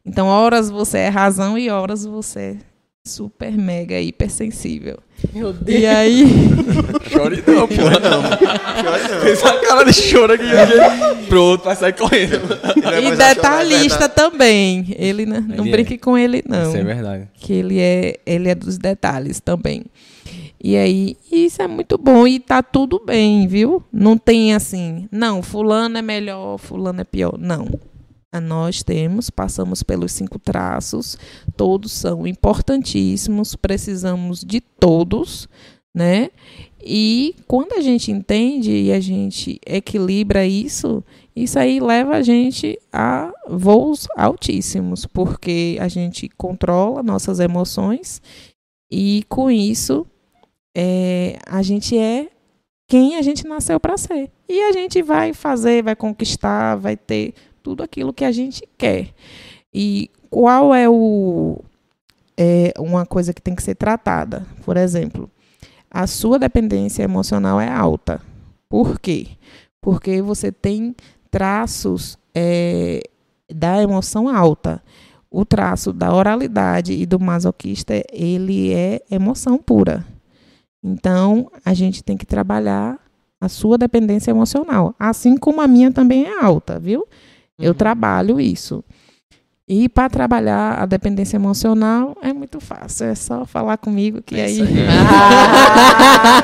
Então, horas você é razão e horas você super mega hipersensível. Meu Deus. E aí, Chore não, pô. Fez a cara de choro aqui. Pronto, vai sair correndo. e detalhista também. Ele né, não Ele é. brinque com ele não. Isso é verdade. que ele é, ele é dos detalhes também. E aí, isso é muito bom e tá tudo bem, viu? Não tem assim, não, fulano é melhor, fulano é pior. Não. Nós temos, passamos pelos cinco traços, todos são importantíssimos, precisamos de todos, né? E quando a gente entende e a gente equilibra isso, isso aí leva a gente a voos altíssimos, porque a gente controla nossas emoções e com isso é, a gente é quem a gente nasceu para ser. E a gente vai fazer, vai conquistar, vai ter tudo aquilo que a gente quer. E qual é o é uma coisa que tem que ser tratada? Por exemplo, a sua dependência emocional é alta. Por quê? Porque você tem traços é, da emoção alta. O traço da oralidade e do masoquista, ele é emoção pura. Então, a gente tem que trabalhar a sua dependência emocional. Assim como a minha também é alta, viu? Eu Uhum. trabalho isso. E para trabalhar a dependência emocional é muito fácil. É só falar comigo que É aí. aí.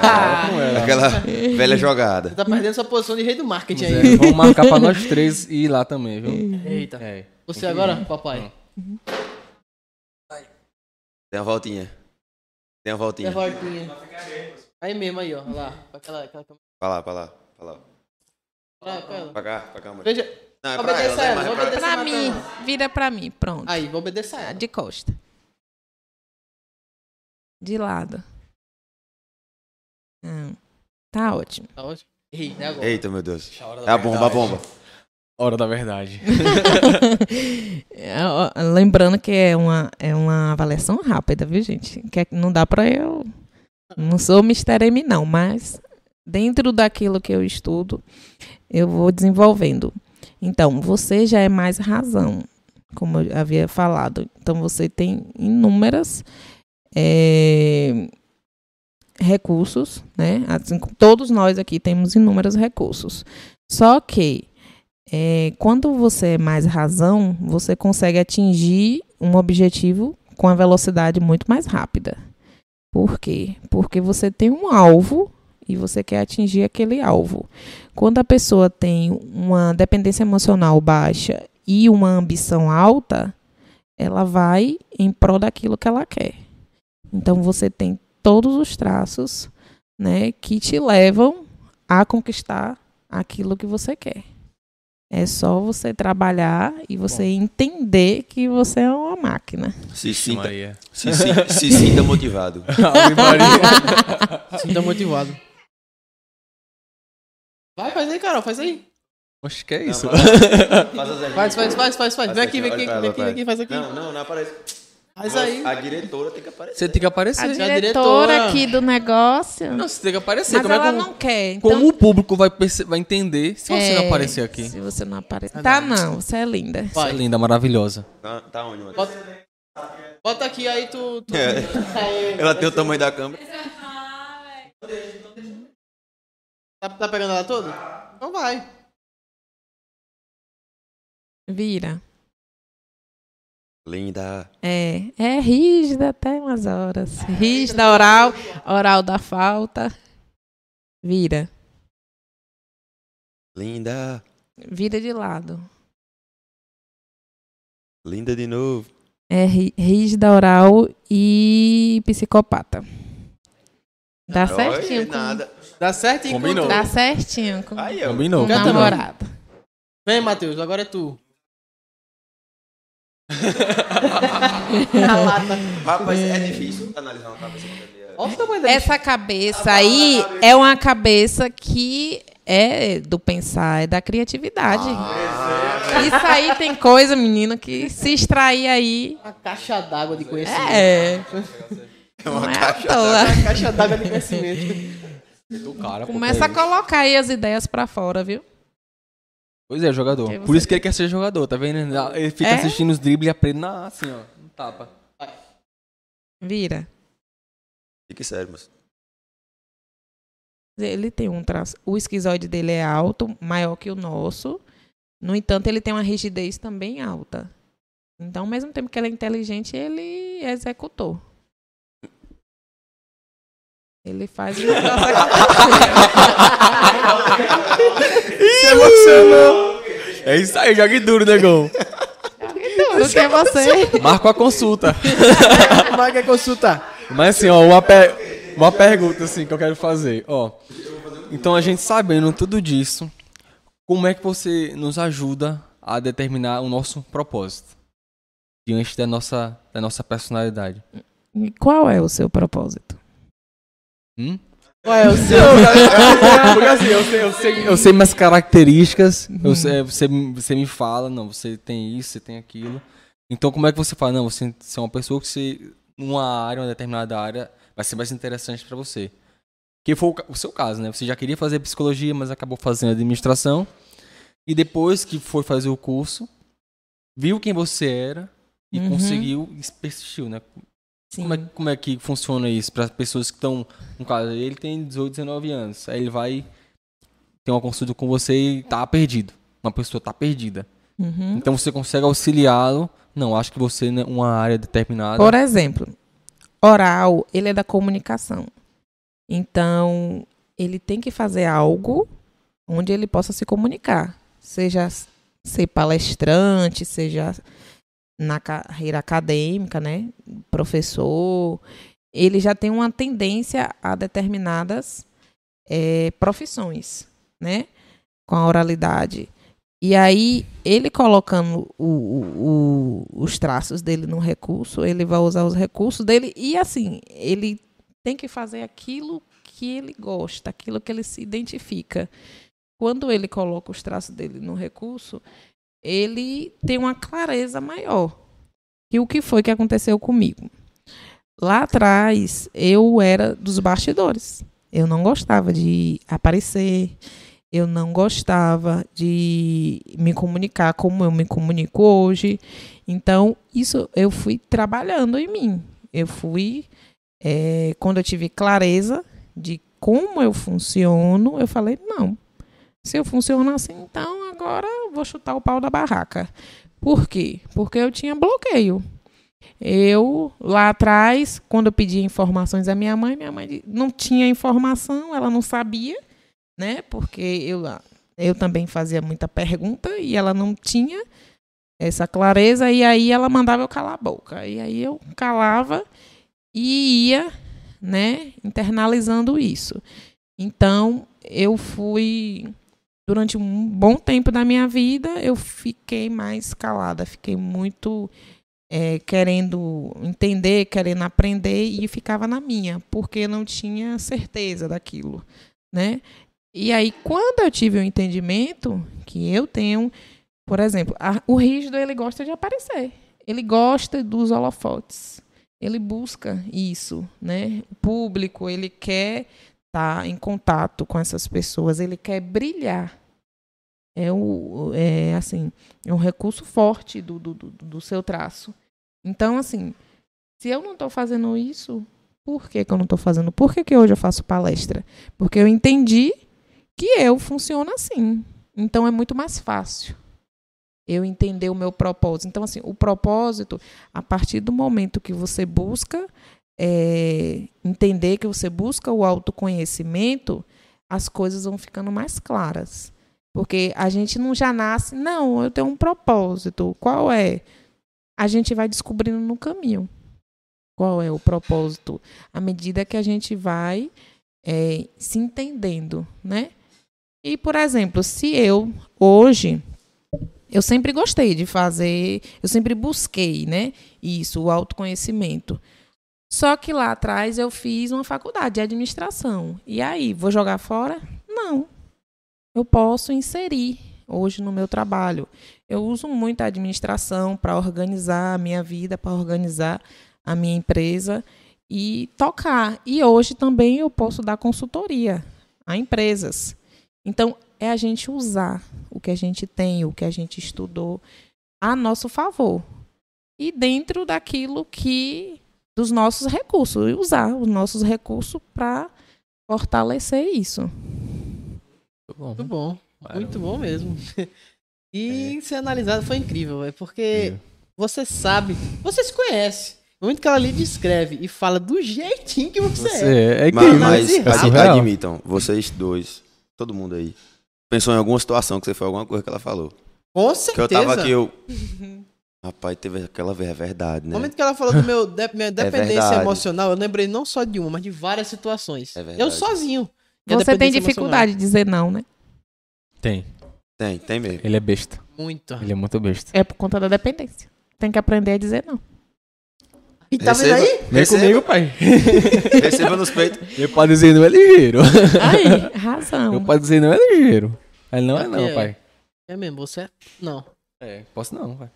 Ah! Aquela velha jogada. Você tá perdendo sua posição de rei do marketing Pois aí. é, vamos marcar pra nós três e ir lá também, viu? Eita. É. Você agora, papai? Tem uma voltinha. Tem uma Tem voltinha. a voltinha. Aí mesmo, aí, ó. Olha lá. Pra aquela, aquela. Pra lá, pra lá. Pra lá. Pra- pra. Pra cá, pra cá, mano. Veja. Não, é pra Obedeça ela, né? ela, é pra-. Pra mim, matéria. vira pra mim. Pronto. Aí, vou obedecer a ela. De costa. De lado. Hum, Tá ótimo. Tá ótimo. Errei, né, agora? Eita, meu Deus. É a bomba, a bomba. Hora da verdade. É, Lembrando que é uma, é uma avaliação rápida, viu, gente? Que é- não dá pra eu. Não sou Mr. M, não, mas dentro daquilo que eu estudo, eu vou desenvolvendo. Então, você já é mais razão, como eu havia falado. Então, você tem inúmeras é, recursos, né? Assim, todos nós aqui temos inúmeros recursos. Só que é, quando você é mais razão, você consegue atingir um objetivo com a velocidade muito mais rápida. Por quê? Porque você tem um alvo e você quer atingir aquele alvo. Quando a pessoa tem uma dependência emocional baixa e uma ambição alta, ela vai em prol daquilo que ela quer. Então você tem todos os traços, né, que te levam a conquistar aquilo que você quer. É só você trabalhar e você entender que você é uma máquina. Se sinta, se, sinta, se sinta motivado. Ave Maria. Sinta motivado. Vai, faz aí, Carol, faz aí. Oxe, que é Não, isso? faz, faz, as Faz, faz, faz, faz, faz. Vem aqui, vem aqui, vem aqui, vem aqui, faz aqui. Não, não, não aparece. Faz aí. A diretora tem que aparecer. Você tem que aparecer. A a diretora, diretora. aqui do negócio. Não, você tem que aparecer. mas como, ela é como, não quer. Então, como o público vai, perce- vai entender se você não é, aparecer aqui? Se você não aparecer. Tá, não. Você é linda. Você é linda, maravilhosa. Tá, tá onde, mano? Bota, bota aqui, aí tu... tu... É. Aí, Ela tem o tamanho da câmera. Tá, tá pegando ela toda? Então vai. Vira. Linda. É, é rígida até umas horas. Rígida, oral, oral da falta. Vira. Linda. Vira de lado. Linda de novo. É rí- rígida, oral e psicopata. Dá certinho com, nada. Dá certo e Combinou. Dá certinho com, Aí, ó. Combinou. com Canta não. namorado. Vem, Matheus, agora é tu. Rapaz, é difícil analisar uma cabeça Olha o tamanho. Essa cabeça aí é uma cabeça que é do pensar, é da criatividade. Isso aí tem coisa, menina, que se extrair aí. Uma caixa d'água de conhecimento. É. É uma Não é caixa toa. Uma caixa d'água de conhecimento. Do cara, Começa a que colocar aí as ideias pra fora, viu? Pois é, jogador. Por isso que ele quer ser jogador, tá vendo? Ele fica É? assistindo os dribles e aprende na, assim, ó, no tapa. Vira. Fique sério, mas. Ele tem um traço. O esquizoide dele é alto, maior que o nosso. No entanto, ele tem uma rigidez também alta. Então, ao mesmo tempo que ele é inteligente, ele executou. Ele faz o negócio Se emocionou! É isso aí, jogue duro, negão. acontecer. Do que você. Marca a consulta. Vai quer consultar. Mas assim, ó, uma, pe- uma pergunta assim que eu quero fazer, ó. Então a gente sabendo tudo disso, como é que você nos ajuda a determinar o nosso propósito diante da nossa da nossa personalidade? E qual é o seu propósito? Hum? Ué, o seu. Porque assim, eu sei, eu sei, eu sei minhas características, eu sei- você, você me fala, não, você tem isso, você tem aquilo. Então como é que você fala, não, você, você é uma pessoa que você, numa área, uma determinada área, vai ser mais interessante pra você. Que foi o, o seu caso, né? Você já queria fazer psicologia, mas acabou fazendo administração. E depois que foi fazer o curso, viu quem você era e Uhum. conseguiu e persistiu, né? Sim. Como é, como é que funciona isso para pessoas que estão, no caso, ele tem 18, 19 anos, aí ele vai ter uma consulta com você e tá perdido. Uma pessoa tá perdida. Uhum. Então você consegue auxiliá-lo. Não, acho que você né, uma área determinada. Por exemplo, oral, ele é da comunicação. Então, ele tem que fazer algo onde ele possa se comunicar. Seja ser palestrante, seja na carreira acadêmica, né? Professor. Ele já tem uma tendência a determinadas eh, profissões, né? Com a oralidade. E aí, ele colocando o- o- o- os traços dele no recurso, ele vai usar os recursos dele e assim, ele tem que fazer aquilo que ele gosta, aquilo que ele se identifica. Quando ele coloca os traços dele no recurso, ele tem uma clareza maior. E o que foi que aconteceu comigo? Lá atrás, eu era dos bastidores. Eu não gostava de aparecer, eu não gostava de me comunicar como eu me comunico hoje. Então, isso eu fui trabalhando em mim. Eu fui, eh, quando eu tive clareza de como eu funciono, eu falei: não, se eu funciono assim, então agora vou chutar o pau da barraca. Por quê? Porque eu tinha bloqueio. Eu, lá atrás, quando eu pedia informações à minha mãe, minha mãe não tinha informação, ela não sabia né? Porque eu, eu também fazia muita pergunta e ela não tinha essa clareza, e aí ela mandava eu calar a boca. E aí eu calava e ia, né, internalizando isso. Então, eu fui durante um bom tempo da minha vida, eu fiquei mais calada, fiquei muito é, querendo entender, querendo aprender e ficava na minha, porque não tinha certeza daquilo, né? E aí, quando eu tive o entendimento que eu tenho, por exemplo, a- o rígido ele gosta de aparecer, ele gosta dos holofotes, ele busca isso, né? O público, ele quer estar em contato com essas pessoas, ele quer brilhar. É, o, é assim, é um recurso forte do, do, do, do seu traço. Então, assim, se eu não estou fazendo isso, por que, que eu não estou fazendo? Por que, que hoje eu faço palestra? Porque eu entendi que eu funciono assim. Então é muito mais fácil eu entender o meu propósito. Então, assim, o propósito, a partir do momento que você busca é, entender, que você busca o autoconhecimento, as coisas vão ficando mais claras. Porque a gente não já nasce, não, eu tenho um propósito. Qual é? A gente vai descobrindo no caminho. Qual é o propósito? À medida que a gente vai é, se entendendo, né? E, por exemplo, se eu hoje eu sempre gostei de fazer, eu sempre busquei, né? Isso, o autoconhecimento. Só que lá atrás eu fiz uma faculdade de administração. E aí, vou jogar fora? Não. Eu posso inserir hoje no meu trabalho. Eu uso muito a administração para organizar a minha vida, para organizar a minha empresa e tocar. E hoje também eu posso dar consultoria a empresas. Então, é a gente usar o que a gente tem, o que a gente estudou a nosso favor. E dentro daquilo que dos nossos recursos, e usar os nossos recursos para fortalecer isso. Muito bom. Muito bom. Claro. Muito bom mesmo. E ser analisado foi incrível, é porque você sabe, você se conhece. No momento que ela ali descreve e fala do jeitinho que você, Você é. é, é Mas, incrível. mas É ad- surreal. admitam, vocês dois, todo mundo aí, pensou em alguma situação que você foi alguma coisa que ela falou. Com Que certeza. eu tava aqui, eu. Rapaz, teve aquela ver- é verdade, No né? momento que ela falou do meu de- minha dependência verdade. emocional, eu lembrei não só de uma, mas de várias situações. É verdade. eu sozinho. Minha Você tem dificuldade de dizer não, né? Tem. Tem, tem mesmo. Ele é besta. Muito. Ele é muito besta. É por conta da dependência. Tem que aprender a dizer não. E tá vendo aí? Vem Receba. comigo, pai. Receba nos peitos. Meu pai dizer não é ligeiro. Aí, razão. Meu pai dizer não é ligeiro. Ele não é Ok. não, pai. É mesmo, você é. Não. É, posso não, pai.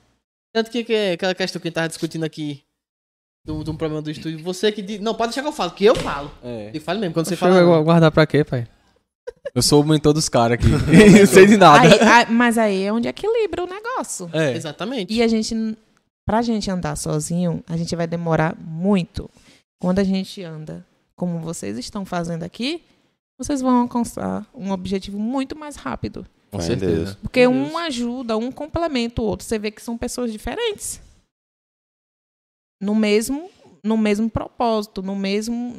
Tanto que, que aquela questão que a gente tava discutindo aqui, de um problema do estúdio, você que diz. Não, pode deixar que eu falo, que eu falo. É. E fale mesmo, quando você Você fala. vai guardar pra quê, pai? Eu sou o mentor dos caras aqui. não sei de nada. Aí- aí- mas aí é onde equilibra o negócio. É. Exatamente. E a gente, pra gente andar sozinho, a gente vai demorar muito. Quando a gente anda como vocês estão fazendo aqui, vocês vão alcançar um objetivo muito mais rápido. Com certeza. Porque um ajuda, um complementa o outro. Você vê que são pessoas diferentes. No mesmo, no mesmo propósito, no mesmo,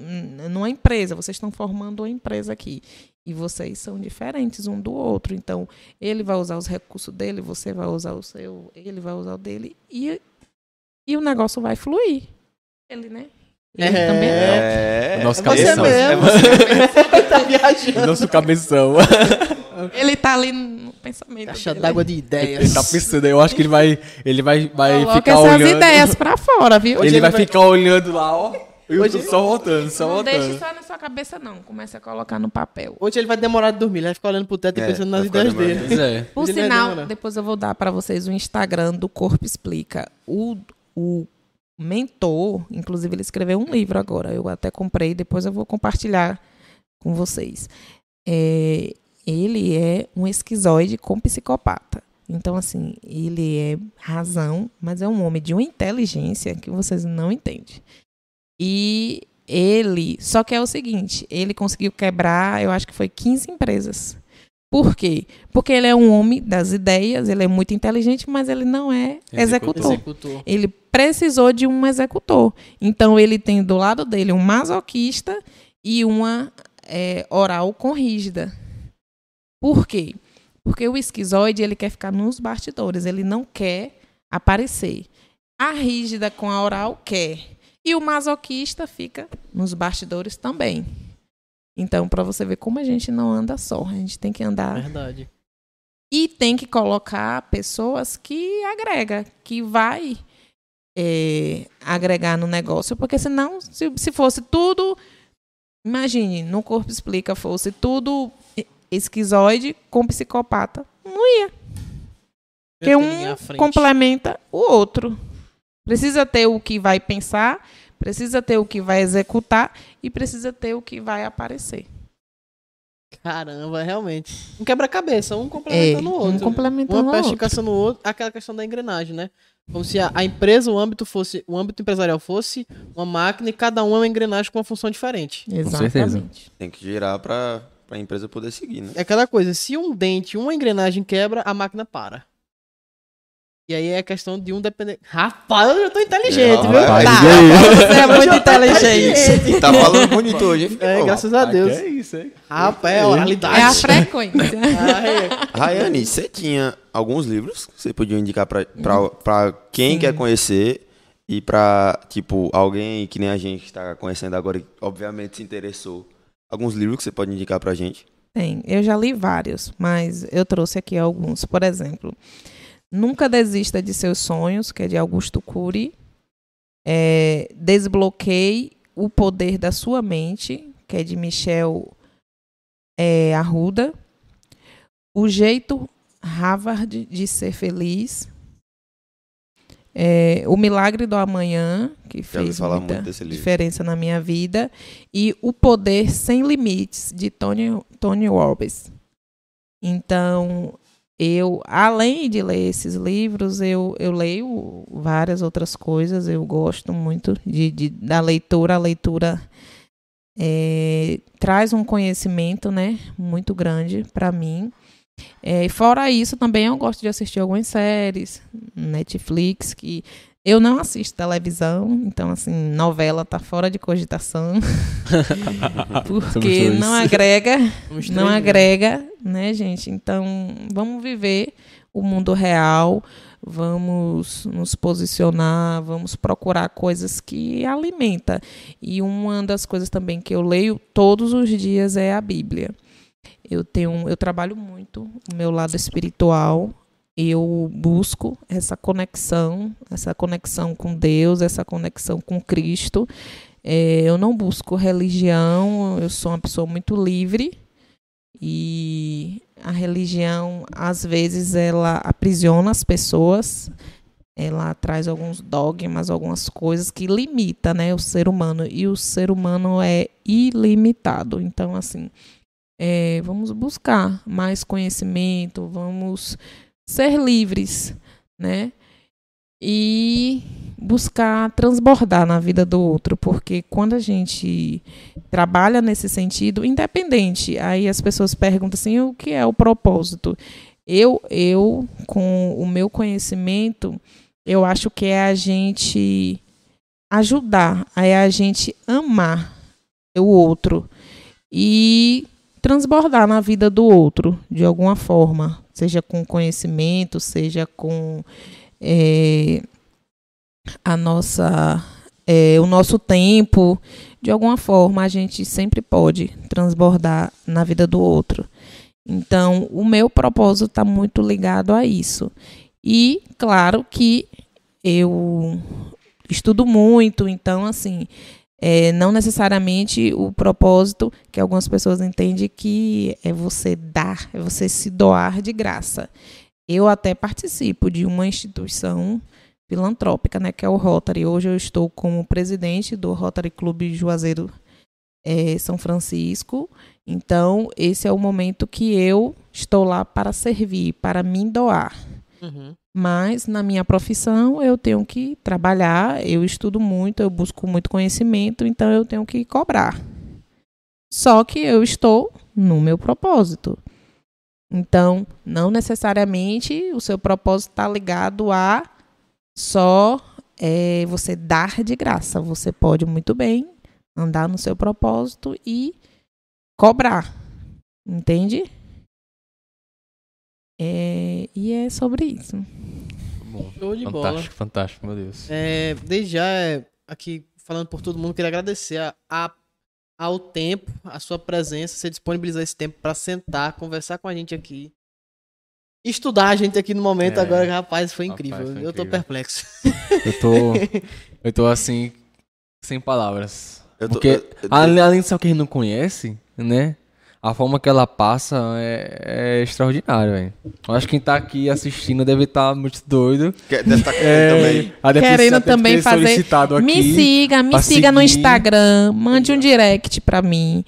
numa empresa. Vocês estão formando uma empresa aqui. E vocês são diferentes um do outro. Então, ele vai usar os recursos dele, você vai usar o seu, ele vai usar o dele. E, e o negócio vai fluir. Ele, né? Ele É. também É. O nosso É você cabeção. mesmo. É você tá viajando. O nosso cabeção. Ele tá ali no pensamento. Caixa dele. d'água de ideias. Ele tá pensando, eu acho que ele vai, ele vai, vai Coloca ficar essas olhando. ideias pra fora, viu? Ele, ele vai, vai- ficar olhando lá, ó. E Hoje- só voltando, só Não voltando. deixe só na sua cabeça, não. Comece a colocar no papel. Hoje ele vai demorar de dormir, ele vai ficar olhando pro teto e É, pensando vai nas ideias dele. Pois é. Por Ele vai sinal, depois eu vou dar para vocês o Instagram do Corpo Explica. O, o mentor, inclusive, ele escreveu um livro agora. Eu até comprei, depois eu vou compartilhar com vocês. É, ele é um esquizoide com psicopata. Então, assim, ele é razão, mas é um homem de uma inteligência que vocês não entendem. E ele, só que é o seguinte, ele conseguiu quebrar, eu acho que foi 15 empresas. Por quê? Porque ele é um homem das ideias, ele é muito inteligente, mas ele não é Executor. executor. Executor. Ele precisou de um executor. Então ele tem do lado dele um masoquista e uma é, oral com rígida. Por quê? Porque o esquizoide ele quer ficar nos bastidores, ele não quer aparecer. A rígida com a oral quer. E o masoquista fica nos bastidores também. Então, para você ver como a gente não anda só, a gente tem que andar Verdade. e tem que colocar pessoas que agrega, que vai é, agregar no negócio, porque senão, se, se fosse tudo, imagine, no Corpo Explica fosse tudo esquizoide com psicopata, não ia, porque um complementa o outro. Precisa ter o que vai pensar, precisa ter o que vai executar e precisa ter o que vai aparecer. Caramba, realmente. Um quebra-cabeça, um É, complementando o outro. um complementando Uma o peste outro. caçando o outro, aquela questão da engrenagem, né? Como se a, a empresa, o âmbito fosse, o âmbito empresarial fosse uma máquina e cada um é uma engrenagem com uma função diferente. certeza. Exatamente. Tem que girar pra empresa poder seguir, né? É aquela coisa, se um dente, uma engrenagem quebra, a máquina para. E aí é questão de um depender. Rapaz, eu já tô inteligente, É, viu? rapaz, Tá. aí. Você é muito inteligente. Tá falando bonito hoje, hein? É, graças a Deus. É isso, hein? Rapaz, é a oralidade. É a frequência. Rayane, você tinha alguns livros que você podia indicar pra, pra, pra quem Sim. quer conhecer e pra, tipo, alguém que nem a gente que tá conhecendo agora e obviamente se interessou. Alguns livros que você pode indicar pra gente. Tem. Eu já li vários, mas eu trouxe aqui alguns. Por exemplo, Nunca Desista de Seus Sonhos, que é de Augusto Cury. É, Desbloqueie o Poder da Sua Mente, que é de Michel é, Arruda. O Jeito Harvard de Ser Feliz. É, o Milagre do Amanhã, que Já fez muita diferença na minha vida. E O Poder Sem Limites, de Tony, Tony Robbins. Então, eu, além de ler esses livros, eu, eu leio várias outras coisas. Eu gosto muito de, de da leitura. A leitura é, traz um conhecimento, né, muito grande para mim. É, fora isso, também eu gosto de assistir algumas séries, Netflix, que eu não assisto televisão, então assim, novela tá fora de cogitação. porque não agrega, não né? agrega, né, gente? Então, vamos viver o mundo real, vamos nos posicionar, vamos procurar coisas que alimenta. E uma das coisas também que eu leio todos os dias é a Bíblia. Eu tenho, eu trabalho muito o meu lado espiritual, eu busco essa conexão, essa conexão com Deus, essa conexão com Cristo. É, eu não busco religião, eu sou uma pessoa muito livre e a religião às vezes ela aprisiona as pessoas, ela traz alguns dogmas, algumas coisas que limita, né, o ser humano e o ser humano é ilimitado. Então assim, é, vamos buscar mais conhecimento, vamos ser livres, né? E buscar transbordar na vida do outro, porque quando a gente trabalha nesse sentido, independente, aí as pessoas perguntam assim, o que é o propósito? Eu, eu com o meu conhecimento, eu acho que é a gente ajudar, é a gente amar o outro e transbordar na vida do outro de alguma forma, seja com conhecimento, seja com é, a nossa é, o nosso tempo, de alguma forma a gente sempre pode transbordar na vida do outro. Então, o meu propósito está muito ligado a isso. E, claro que eu estudo muito, então, assim, é, não necessariamente o propósito que algumas pessoas entendem que é você dar, é você se doar de graça. Eu até participo de uma instituição filantrópica, né, que é o Rotary. Hoje eu estou como presidente do Rotary Clube Juazeiro é, São Francisco. Então, esse é o momento que eu estou lá para servir, para me doar. Uhum. Mas na minha profissão eu tenho que trabalhar, eu estudo muito, eu busco muito conhecimento, então eu tenho que cobrar. Só que eu estou no meu propósito. Então, não necessariamente o seu propósito está ligado a só é, você dar de graça. Você pode muito bem andar no seu propósito e cobrar. Entende? É, e é sobre isso. Bom, Show de fantástico, bola. fantástico, meu Deus. É, desde já, é, aqui falando por todo mundo, queria agradecer a, a- ao tempo, a sua presença, você disponibilizar esse tempo para sentar, conversar com a gente aqui. Estudar a gente aqui no momento É. agora, rapaz, foi Rapaz, incrível. foi Eu tô incrível. perplexo. Eu tô. eu tô assim. Sem palavras. Eu tô- Porque, eu- eu- além, de ser que a gente não conhece, né? A forma que ela passa é, é extraordinária, velho. Eu acho que quem tá aqui assistindo deve estar muito doido. Quer- Deve estar querendo É, também. ter- Querendo também fazer- aqui. me siga, me siga no seguir. Instagram, mande um direct pra mim,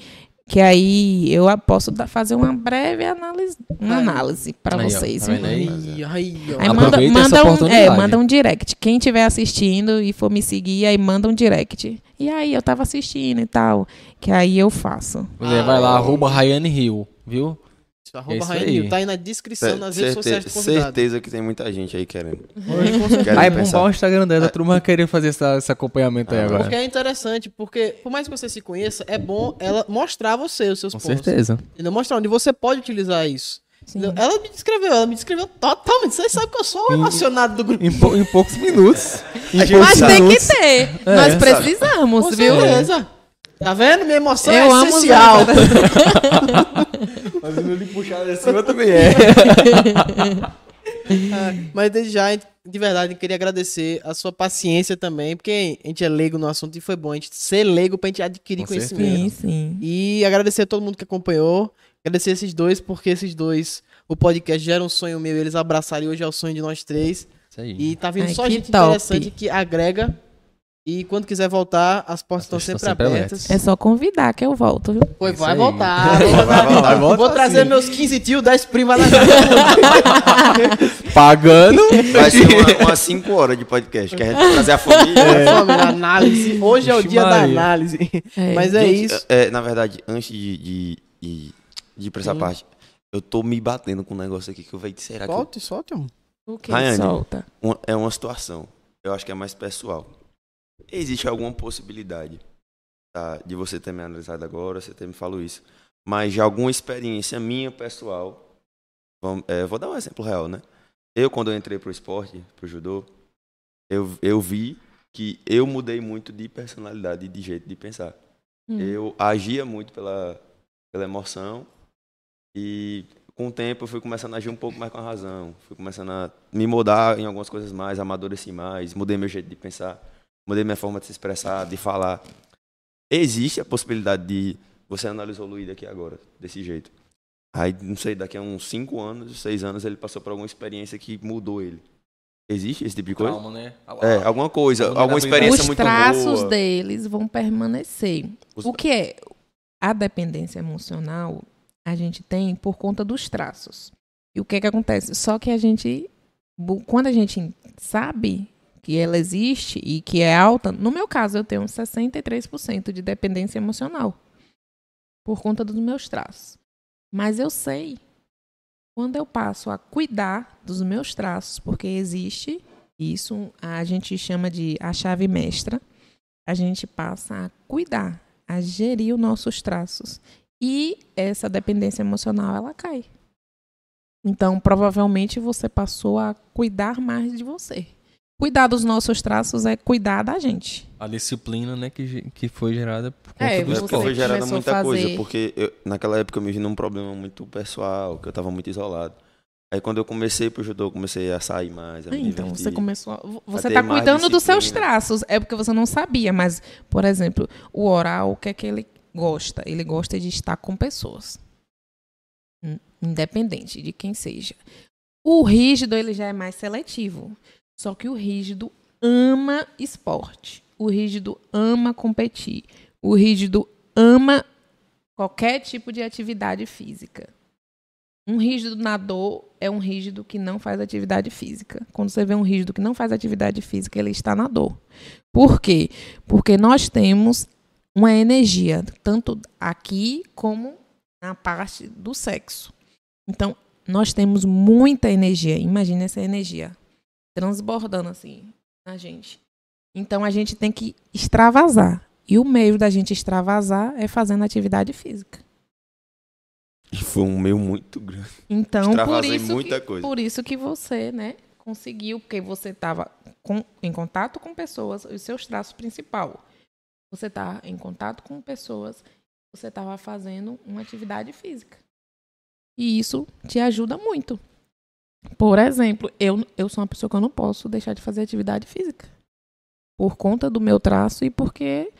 que aí eu posso dar- fazer uma breve análise, uma Aí. análise para Aí, ó, vocês. tá vendo aí? Aí, aí, ó. Aí Aproveita manda, manda, um, é, manda um direct. Quem estiver assistindo e for me seguir, aí manda um direct. E aí, eu tava assistindo e tal. Que aí eu faço. Pois é, vai lá, arroba Rayane Hill, viu? Isso, arroba aí. Hill, Tá aí na descrição nas redes sociais do convidado. certeza que tem muita gente aí querendo. Com certeza. Aí bombar o Instagram dela, a turma querer fazer essa, esse acompanhamento aí Ah, agora. Porque é interessante, porque por mais que você se conheça, é bom ela mostrar você os seus Com pontos. certeza. Entendeu? Mostrar onde você pode utilizar isso. Sim. Ela me descreveu, ela me descreveu totalmente. Vocês sabem que eu sou o emocionado do grupo. Em, pou- em poucos minutos. Em Mas tem que ter. É, Nós precisamos, Com viu? certeza. Tá vendo? Minha emoção Eu é essencial. Mas o meu de cima também é. Mas desde já, de verdade, eu queria agradecer a sua paciência também, porque a gente é leigo no assunto e foi bom a gente ser leigo pra gente adquirir Com conhecimento. Sim, sim. E agradecer a todo mundo que acompanhou. Agradecer esses dois, porque esses dois, o podcast já era um sonho meu, eles abraçaram e hoje é o sonho de nós três. Isso aí. E tá vindo Ai, só gente top. interessante que agrega E quando quiser voltar, as portas estão sempre, sempre abertas. É só convidar que eu volto, viu? Pois vai voltar. Vou, Vai voltar. vou trazer sim. meus 15 tio, 10 primas na casa. Pagando. Vai ser uma- umas 5 horas de podcast, que a gente vai trazer a família. Família, análise. Hoje é o dia da Maria. análise. É. Mas é Gente, isso. é, na verdade, antes de, de, de, de ir pra essa Sim. parte, eu tô me batendo com um negócio aqui que eu vejo, será que eu- Solte, solte, amor. O que Rayane. solta? uma- é uma situação, eu acho que é mais pessoal. Existe alguma possibilidade tá, de você ter me analisado agora, você ter me falado isso, mas de alguma experiência minha pessoal, vamos, é, vou dar um exemplo real, né? Eu, quando eu entrei pro esporte, pro judô, eu, eu vi que eu mudei muito de personalidade e de jeito de pensar. Hum. Eu agia muito pela, pela emoção e com o tempo eu fui começando a agir um pouco mais com a razão. Fui começando a me mudar em algumas coisas mais, amadureci mais, mudei meu jeito de pensar, mudei minha forma de se expressar, de falar. Existe a possibilidade de você analisar o Luiz aqui agora, desse jeito. Aí, não sei, daqui a uns 5 anos, 6 anos, ele passou por alguma experiência que mudou ele. Existe esse tipo de coisa? Calma, né? É, alguma coisa, Alguma alguma experiência Os muito traços boa. deles vão permanecer. Os- O que é a dependência emocional? A gente tem por conta dos traços. E o que que acontece? Só que a gente, quando a gente sabe que ela existe e que é alta, no meu caso eu tenho 63% de dependência emocional por conta dos meus traços. Mas eu sei quando eu passo a cuidar dos meus traços, porque existe isso, a gente chama de a chave mestra, a gente passa a cuidar, a gerir os nossos traços. E essa dependência emocional, ela cai. Então, provavelmente você passou a cuidar mais de você. Cuidar dos nossos traços é cuidar da gente. A disciplina, né, que, que foi gerada por conta É, do esporte. foi gerada muita coisa, fazer- porque eu- naquela época eu me vi num problema muito pessoal, que eu tava muito isolado. Aí quando eu comecei pro judô, eu comecei a sair mais, a me Então, divertir. você começou. a- Você está cuidando dos seus traços. É porque você não sabia, mas, por exemplo, o oral, o que é que ele gosta? Ele gosta de estar com pessoas. In- Independente de quem seja. O rígido, ele já é mais seletivo. Só que o rígido ama esporte. O rígido ama competir. O rígido ama qualquer tipo de atividade física. Um rígido nadador é um rígido que não faz atividade física. Quando você vê um rígido que não faz atividade física, ele está na dor. Por quê? Porque nós temos uma energia, tanto aqui como na parte do sexo. Então, nós temos muita energia. Imagina essa energia transbordando assim na gente. Então, a gente tem que extravasar. E o meio da gente extravasar é fazendo atividade física. E foi um meio muito grande. Então, por isso, muita que, coisa. por isso que você, né, conseguiu, porque você estava em contato com pessoas, os seus traços principal. Você está em contato com pessoas, você estava fazendo uma atividade física. E isso te ajuda muito. Por exemplo, eu, eu sou uma pessoa que eu não posso deixar de fazer atividade física. Por conta do meu traço e porque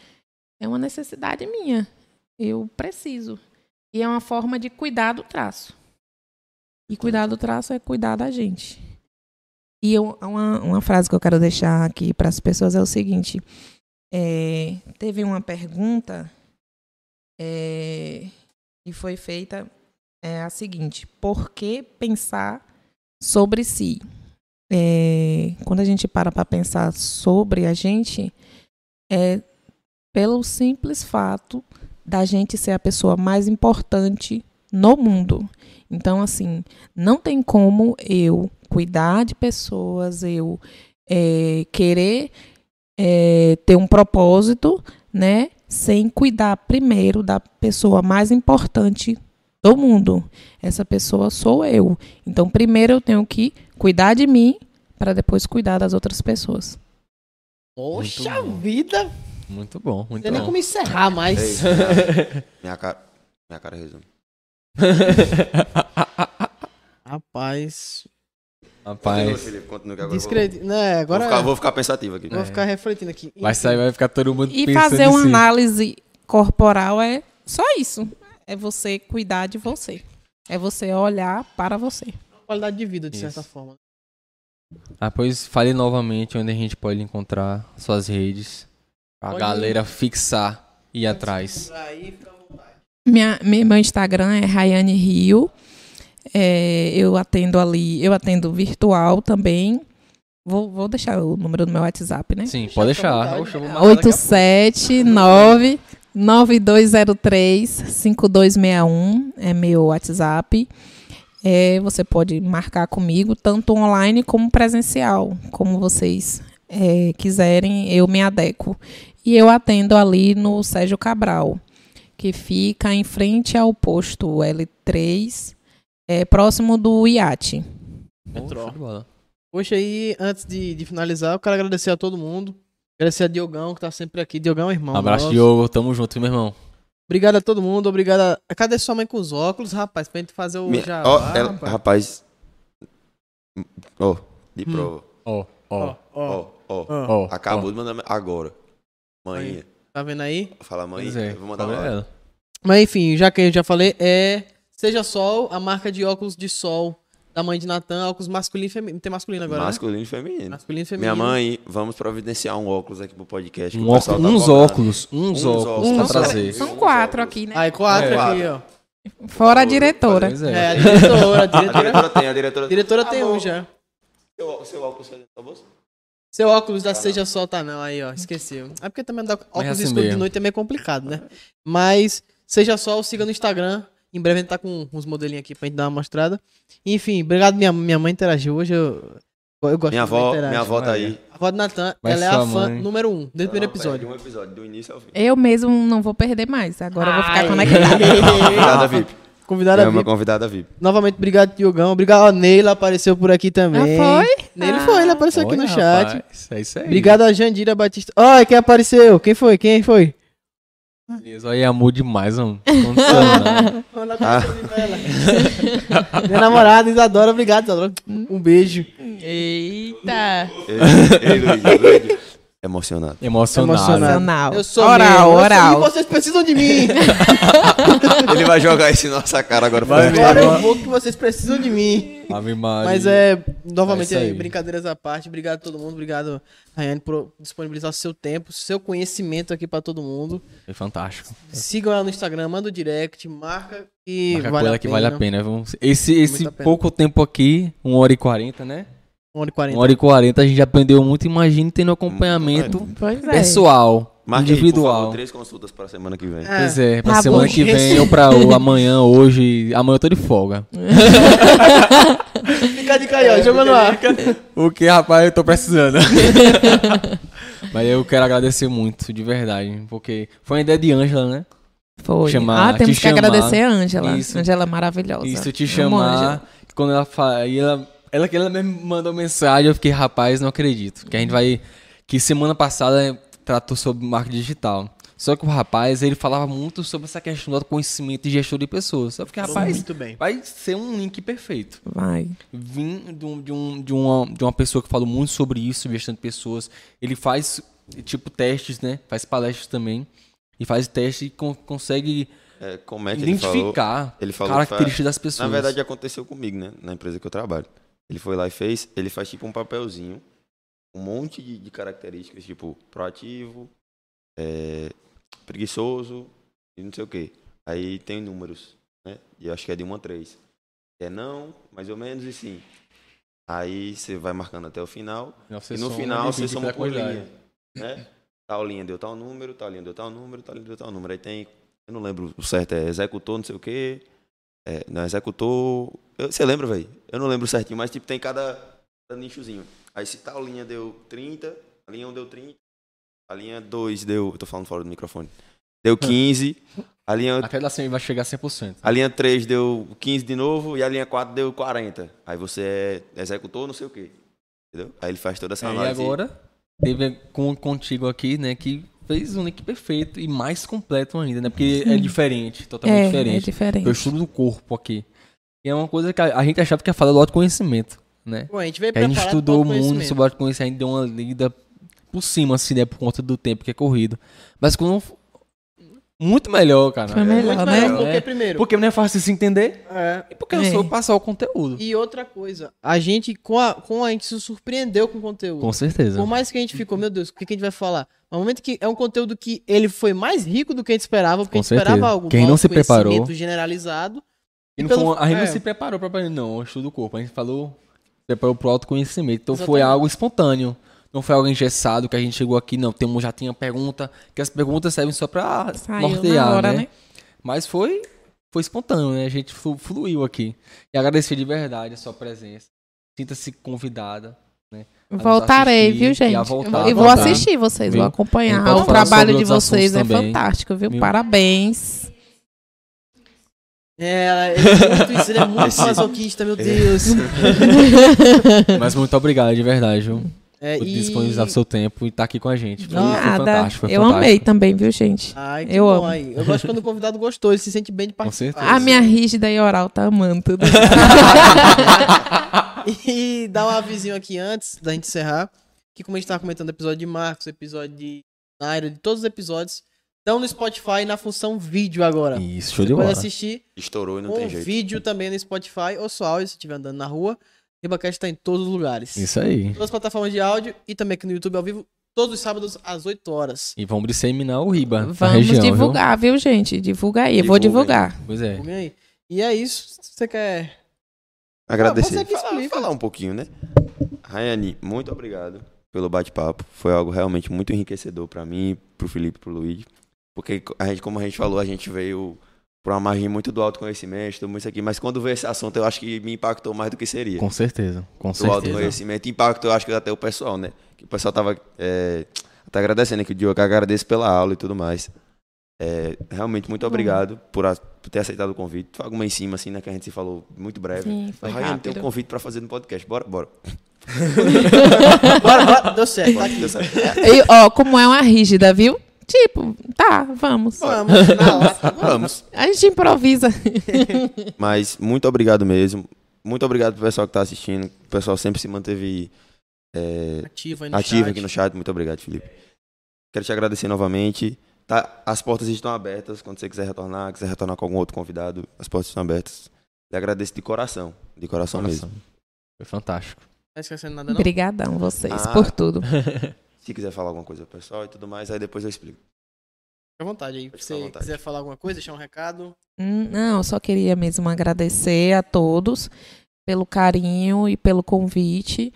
é uma necessidade minha. Eu preciso. E é uma forma de cuidar do traço. E cuidar do traço é cuidar da gente. E eu, uma, uma frase que eu quero deixar aqui para as pessoas é o seguinte: é, teve uma pergunta é, e foi feita é, a seguinte: por que pensar sobre si? É, quando a gente para para pensar sobre a gente, é pelo simples fato da gente ser a pessoa mais importante no mundo. Então, assim, não tem como eu cuidar de pessoas, eu é, querer é, ter um propósito, né, sem cuidar primeiro da pessoa mais importante do mundo. Essa pessoa sou eu. Então, primeiro eu tenho que cuidar de mim para depois cuidar das outras pessoas. Poxa vida! Muito bom, Não muito tem nem bom. como encerrar mais. É isso, minha, minha cara, minha cara resume. Rapaz. Rapaz, Felipe, agora Discreto. Né, vou, agora vou, ficar, vou ficar pensativo aqui. vou ficar refletindo aqui. vai sair, vai ficar todo mundo E pensando fazer uma assim. análise corporal é só isso. É você cuidar de você. É você olhar para você. Qualidade de vida, de certa Isso. forma. Ah, pois fale novamente onde a gente pode encontrar suas redes. Pra Pode galera fixar e ir atrás. Aí. Minha, mi- meu Instagram é Rayane Rio. É, eu atendo ali, eu atendo virtual também. Vou, vou deixar o número do meu WhatsApp, né? Sim, pode deixar. a pouco. 879 9203 5261 é meu WhatsApp. É, você pode marcar comigo, tanto online como presencial, como vocês é, quiserem, eu me adequo. E eu atendo ali no Sérgio Cabral, que fica em frente ao posto L3, é, próximo do IAT. Metrô. Show de bola. Poxa, aí, antes de, de finalizar, eu quero agradecer a todo mundo. Agradecer a Diogão, que tá sempre aqui. Diogão é irmão. Abraço, nosso. Diogo. Tamo junto, meu irmão. Obrigado a todo mundo. Obrigado a... Cadê sua mãe com os óculos, rapaz? Pra gente fazer o jabá, ó, ela- rapaz. rapaz. Ó, de prova. Ó, ó, Ó, ó, ó. Acabou de mandar agora. Manhã. Tá vendo aí? Fala, mãe. Pois é, vou mandar uma. vendo? Mas enfim, já que eu já falei, é Seja Sol, a marca de óculos de sol da mãe de Natan, óculos masculino e feminino. Tem masculino agora, Masculino e né? feminino. Masculino e feminino. Minha mãe, vamos providenciar um óculos aqui pro podcast. que Um óculos- tá uns óculos, uns Uns óculos óculos. pra Uns trazer. São quatro aqui, né? Aí, quatro É. aqui, ó. Fora a diretora. É, é. a diretora, a A diretora. diretora tem, a diretora diretora tem Amor, um já. Seu, seu óculos da bolsa? Seu óculos da Seja Sol tá não, aí ó, esqueci. É porque também com óculos assim escuro de noite é meio complicado, né? Mas Seja Sol, siga no Instagram. Em breve a gente tá com uns modelinhos aqui pra gente dar uma mostrada. Enfim, obrigado minha, minha mãe interagiu hoje. Eu, eu gosto Minha avó, interage. minha avó tá aí. A avó do Natan, ela é a fã mãe. número um, desde o primeiro episódio. Um episódio, do início ao fim. Eu mesmo não vou perder mais. Agora eu vou ficar Ai. conectada. Convidada VIP. Convidada É uma VIP. convidada VIP. Novamente, obrigado, Diogão. Obrigado, a Neila apareceu por aqui também. Ah, foi? Neila foi, ele apareceu aqui no chat. rapaz, É isso aí. Obrigado a Jandira Batista. Ai, quem apareceu? Quem foi? Quem foi? Isso aí amor demais, mano. Não. Ah. Minha namorada, Isadora. Obrigado, Isadora. Um beijo. Eita. Ei, ei, Luigi, Luigi. Emocionado. Emocionado. Emocionado. Emocional. Eu sou oral, mesmo. Eu sou- oral. E vocês precisam de mim. Ele vai jogar isso na nossa cara agora. Vai pra- ver. Agora eu vou que vocês precisam de mim. Ave Maria. Mas é, novamente, É isso aí. brincadeiras à parte. Obrigado a todo mundo. Obrigado, Rayane, por disponibilizar seu tempo, seu conhecimento aqui pra todo mundo. Foi fantástico. Sigam ela no Instagram, manda o direct, marca e Marca vale a que pena. vale a pena. Vamos... Esse, esse a pena. pouco tempo aqui, 1 hora e 40, né? 1 hora e 40. 1 hora e 40, a gente aprendeu muito. Imagina tendo acompanhamento Pois é. pessoal, Marque aí, por individual. favor, três consultas para a semana que vem. É. Pois é, pra Tá semana bom. que vem ou pra o- amanhã, hoje. Amanhã eu tô de folga. Fica a dica aí, ó. Joga no ar. O que, rapaz, eu tô precisando. Mas eu quero agradecer muito, de verdade. Porque foi uma ideia de Ângela, né? Foi. Chamar- ah, temos te que chamar. agradecer a Ângela. Ângela é maravilhosa. Isso, te chamar. Quando ela fala. E ela, ela, ela mesmo mandou mensagem, eu fiquei, rapaz, não acredito. Que a gente vai. Que semana passada tratou sobre marketing digital. Só que o rapaz, ele falava muito sobre essa questão do conhecimento e gestão de pessoas. Eu fiquei, rapaz, Muito bem. vai ser um link perfeito. Vai. Vim de, um, de, um, de, uma, de uma pessoa que falou muito sobre isso, gestão de pessoas. Ele faz, tipo, testes, né? Faz palestras também. E faz teste e con- consegue É, como é que ele falou? identificar Ele falou que características faz- das pessoas. Na verdade, aconteceu comigo, né? Na empresa que eu trabalho. Ele foi lá e fez. Ele faz tipo um papelzinho, um monte de, de características, tipo proativo, é, preguiçoso e não sei o quê. Aí tem números, né? E eu acho que é de 1 a 3. É não, mais ou menos, e sim. Aí você vai marcando até o final. E no final você soma por quantidade. linha. Né? Tal linha deu tal número, tal linha deu tal número, tal linha deu tal número. Aí tem, eu não lembro o certo, é executor, não sei o quê. É, não, executor. Você lembra, velho? Eu não lembro certinho, mas tipo, tem cada, cada nichozinho. Aí se tal linha deu 30, a linha 1 deu 30, a linha 2 deu. Eu tô falando fora do microfone. Deu 15, a linha Até da 100 vai chegar a 100%. a linha 3 deu 15 de novo e a linha 4 deu 40. Aí você é executor, não sei o quê. Entendeu? Aí ele faz toda essa É, e análise. agora, teve com, contigo aqui, né, que fez um link perfeito e mais completo ainda, né? Porque é diferente, totalmente É, é diferente. diferente. Eu estudo do corpo aqui. E é uma coisa que a, a gente achava que ia falar do autoconhecimento, né? Bom, a gente veio Que a gente estudou muito sobre autoconhecimento, a gente deu uma lida por cima, assim, né? Por conta do tempo que é corrido. Mas com muito melhor, cara. Foi melhor, Muito né? melhor, porque É. primeiro... Porque não é fácil se entender É, e porque eu É. sou passar o conteúdo. E outra coisa, a gente, com a, com a gente se surpreendeu com o conteúdo. Com certeza. Por mais que a gente ficou, meu Deus, o que, que a gente vai falar? É um momento que é um conteúdo que ele foi mais rico do que a gente esperava, porque Com a gente esperava certeza. algo Quem não se preparou- conhecimento generalizado. E não pelo- foi a gente é. não se preparou propriamente, não, o estudo do corpo. A gente falou, preparou pro autoconhecimento. Então foi Exatamente. algo espontâneo. Não foi algo engessado que a gente chegou aqui, não. Tem, um- já tinha pergunta, que as perguntas servem só Saiu nortear, hora, né? né? Mas foi, foi espontâneo, né? A gente flu- fluiu aqui. E agradecer de verdade a sua presença. Sinta-se convidada. nos Voltarei, assistir viu, gente? voltar, e vou voltar. assistir vocês, Viu? vou acompanhar. O trabalho de vocês é também. fantástico, viu? Viu? Parabéns. É, ele é muito, isso, ele é muito masoquista, meu Deus. Mas muito obrigado, de verdade, viu? É, Por e- disponibilizar o seu tempo e estar aqui com a gente. Foi, foi Nada. fantástico. Foi Eu fantástico. amei também, viu, gente? Ai, que Eu bom amo. aí. Eu gosto quando o convidado gostou, ele se sente bem de participar. certeza. A minha rígida e oral tá amando tudo. E dar um avisinho aqui antes da gente encerrar, que como a gente tava comentando, episódio de Marcos, episódio de Nairo, de todos os episódios, estão no Spotify na função vídeo agora. Isso, show de Você pode bola. assistir Estourou e não um tem jeito. vídeo também no Spotify ou só áudio se estiver andando na rua. RibaCast tá em todos os lugares. Isso aí. Todas as plataformas de áudio e também aqui no YouTube ao vivo, todos os sábados às 8 horas. E vamos disseminar o Riba. Vamos região, viu? divulgar, viu? gente? Divulga aí. Eu vou divulgar. Pois é. Vem aí. E é isso. Você quer. Agradecer. Ah, você que falar, falar um pouquinho, né? Rayane, muito obrigado pelo bate-papo. Foi algo realmente muito enriquecedor pra mim, pro Felipe, pro Luiz. Porque a gente, como a gente falou, a gente veio por uma margem muito do autoconhecimento, tudo isso aqui. Mas quando veio esse assunto, eu acho que me impactou mais do que seria. Com certeza. Com do certeza. autoconhecimento. Impacto, eu acho que até o pessoal, né? Que o pessoal tava é, até agradecendo aqui o Diogo, agradeço pela aula e tudo mais. É, realmente, muito obrigado por, a- por ter aceitado o convite. Foi alguma em cima, assim, né? Que a gente se falou muito breve. Sim, foi Rayane, tem um convite pra fazer no podcast. Bora, bora. Bora, bora. Deu certo. Tá Bora, deu certo. E, ó, como é uma rígida, viu? Tipo, tá, vamos. Vamos. Lata. Vamos. A gente improvisa. Mas muito obrigado mesmo. Muito obrigado pro pessoal que tá assistindo. O pessoal sempre se manteve é, Ativo aí no ativo chat. aqui no chat. Muito obrigado, Felipe. Quero te agradecer novamente. Tá, as portas estão abertas. Quando você quiser retornar, quiser retornar com algum outro convidado, as portas estão abertas. E agradeço de coração. De coração, mesmo. Foi fantástico. Tá esquecendo nada, não? Obrigadão, vocês, Ah. por tudo. Se quiser falar alguma coisa pessoal e tudo mais, aí depois eu explico. Fica à vontade aí. Se você vontade. quiser falar alguma coisa, deixar um recado. Hum, Não, eu só queria mesmo agradecer a todos pelo carinho e pelo convite.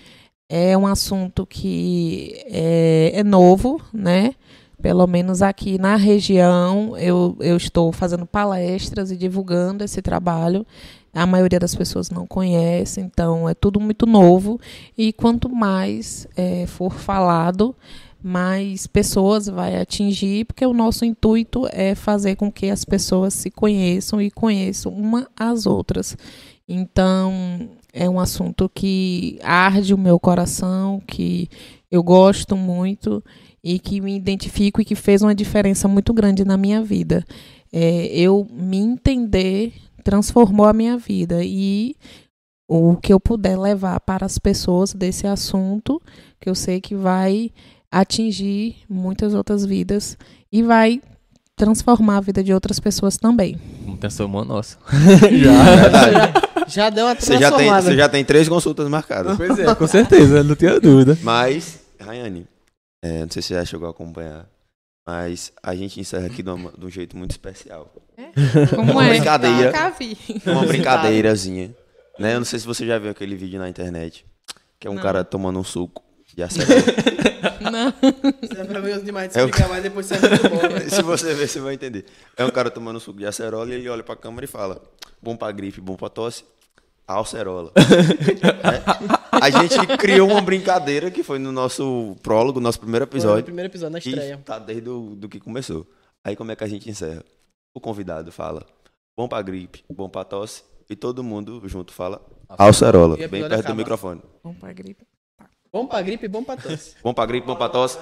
É um assunto que é, é novo, né? Pelo menos aqui na região, eu, eu estou fazendo palestras e divulgando esse trabalho. A maioria das pessoas não conhece, então é tudo muito novo. E quanto mais é, for falado, mais pessoas vai atingir, porque o nosso intuito é fazer com que as pessoas se conheçam e conheçam uma às outras. Então, é um assunto que arde o meu coração, que eu gosto muito e que me identifico e que fez uma diferença muito grande na minha vida. É, eu me entender transformou a minha vida e o que eu puder levar para as pessoas desse assunto, que eu sei que vai atingir muitas outras vidas e vai transformar a vida de outras pessoas também. Transformou a nossa. Já, Já deu uma você, já tem, transformada. você já tem três consultas marcadas. Pois é, com certeza, não tenho dúvida. Mas, Rayane, é, não sei se você já chegou a acompanhar, mas a gente encerra aqui de, uma- de um jeito muito especial. Como Uma é? brincadeira. Nunca vi. Uma brincadeirazinha. Né? Eu não sei se você já viu aquele vídeo na internet, que é um Não. cara tomando um suco de acerola. Não. Isso é maravilhoso demais de É o- explicar, mas depois você é muito bom, né? se você ver, você vai entender. É um cara tomando um suco de acerola e ele olha pra câmera e fala: bom pra gripe, bom pra tosse, alcerola. É. A gente criou uma brincadeira que foi no nosso prólogo, nosso primeiro Foi o episódio. primeiro episódio, na estreia. tá desde o do que começou. Aí como é que a gente encerra? O convidado fala, bom pra gripe, bom pra tosse, e todo mundo junto fala, alcerola, o bem episódio perto acaba. do microfone. Bom pra gripe. Bom pra gripe e bom pra tosse. Bom pra gripe, bom pra tosse.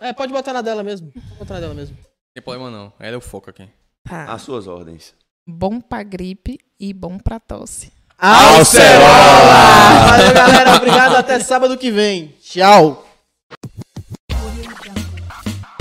É, pode botar na dela mesmo. Pode botar na dela mesmo. Tem problema não. Ela é o foco aqui. Tá. As suas ordens. Bom pra gripe e bom pra tosse. Alcerola! Valeu, galera. Obrigado. Até sábado que vem. Tchau.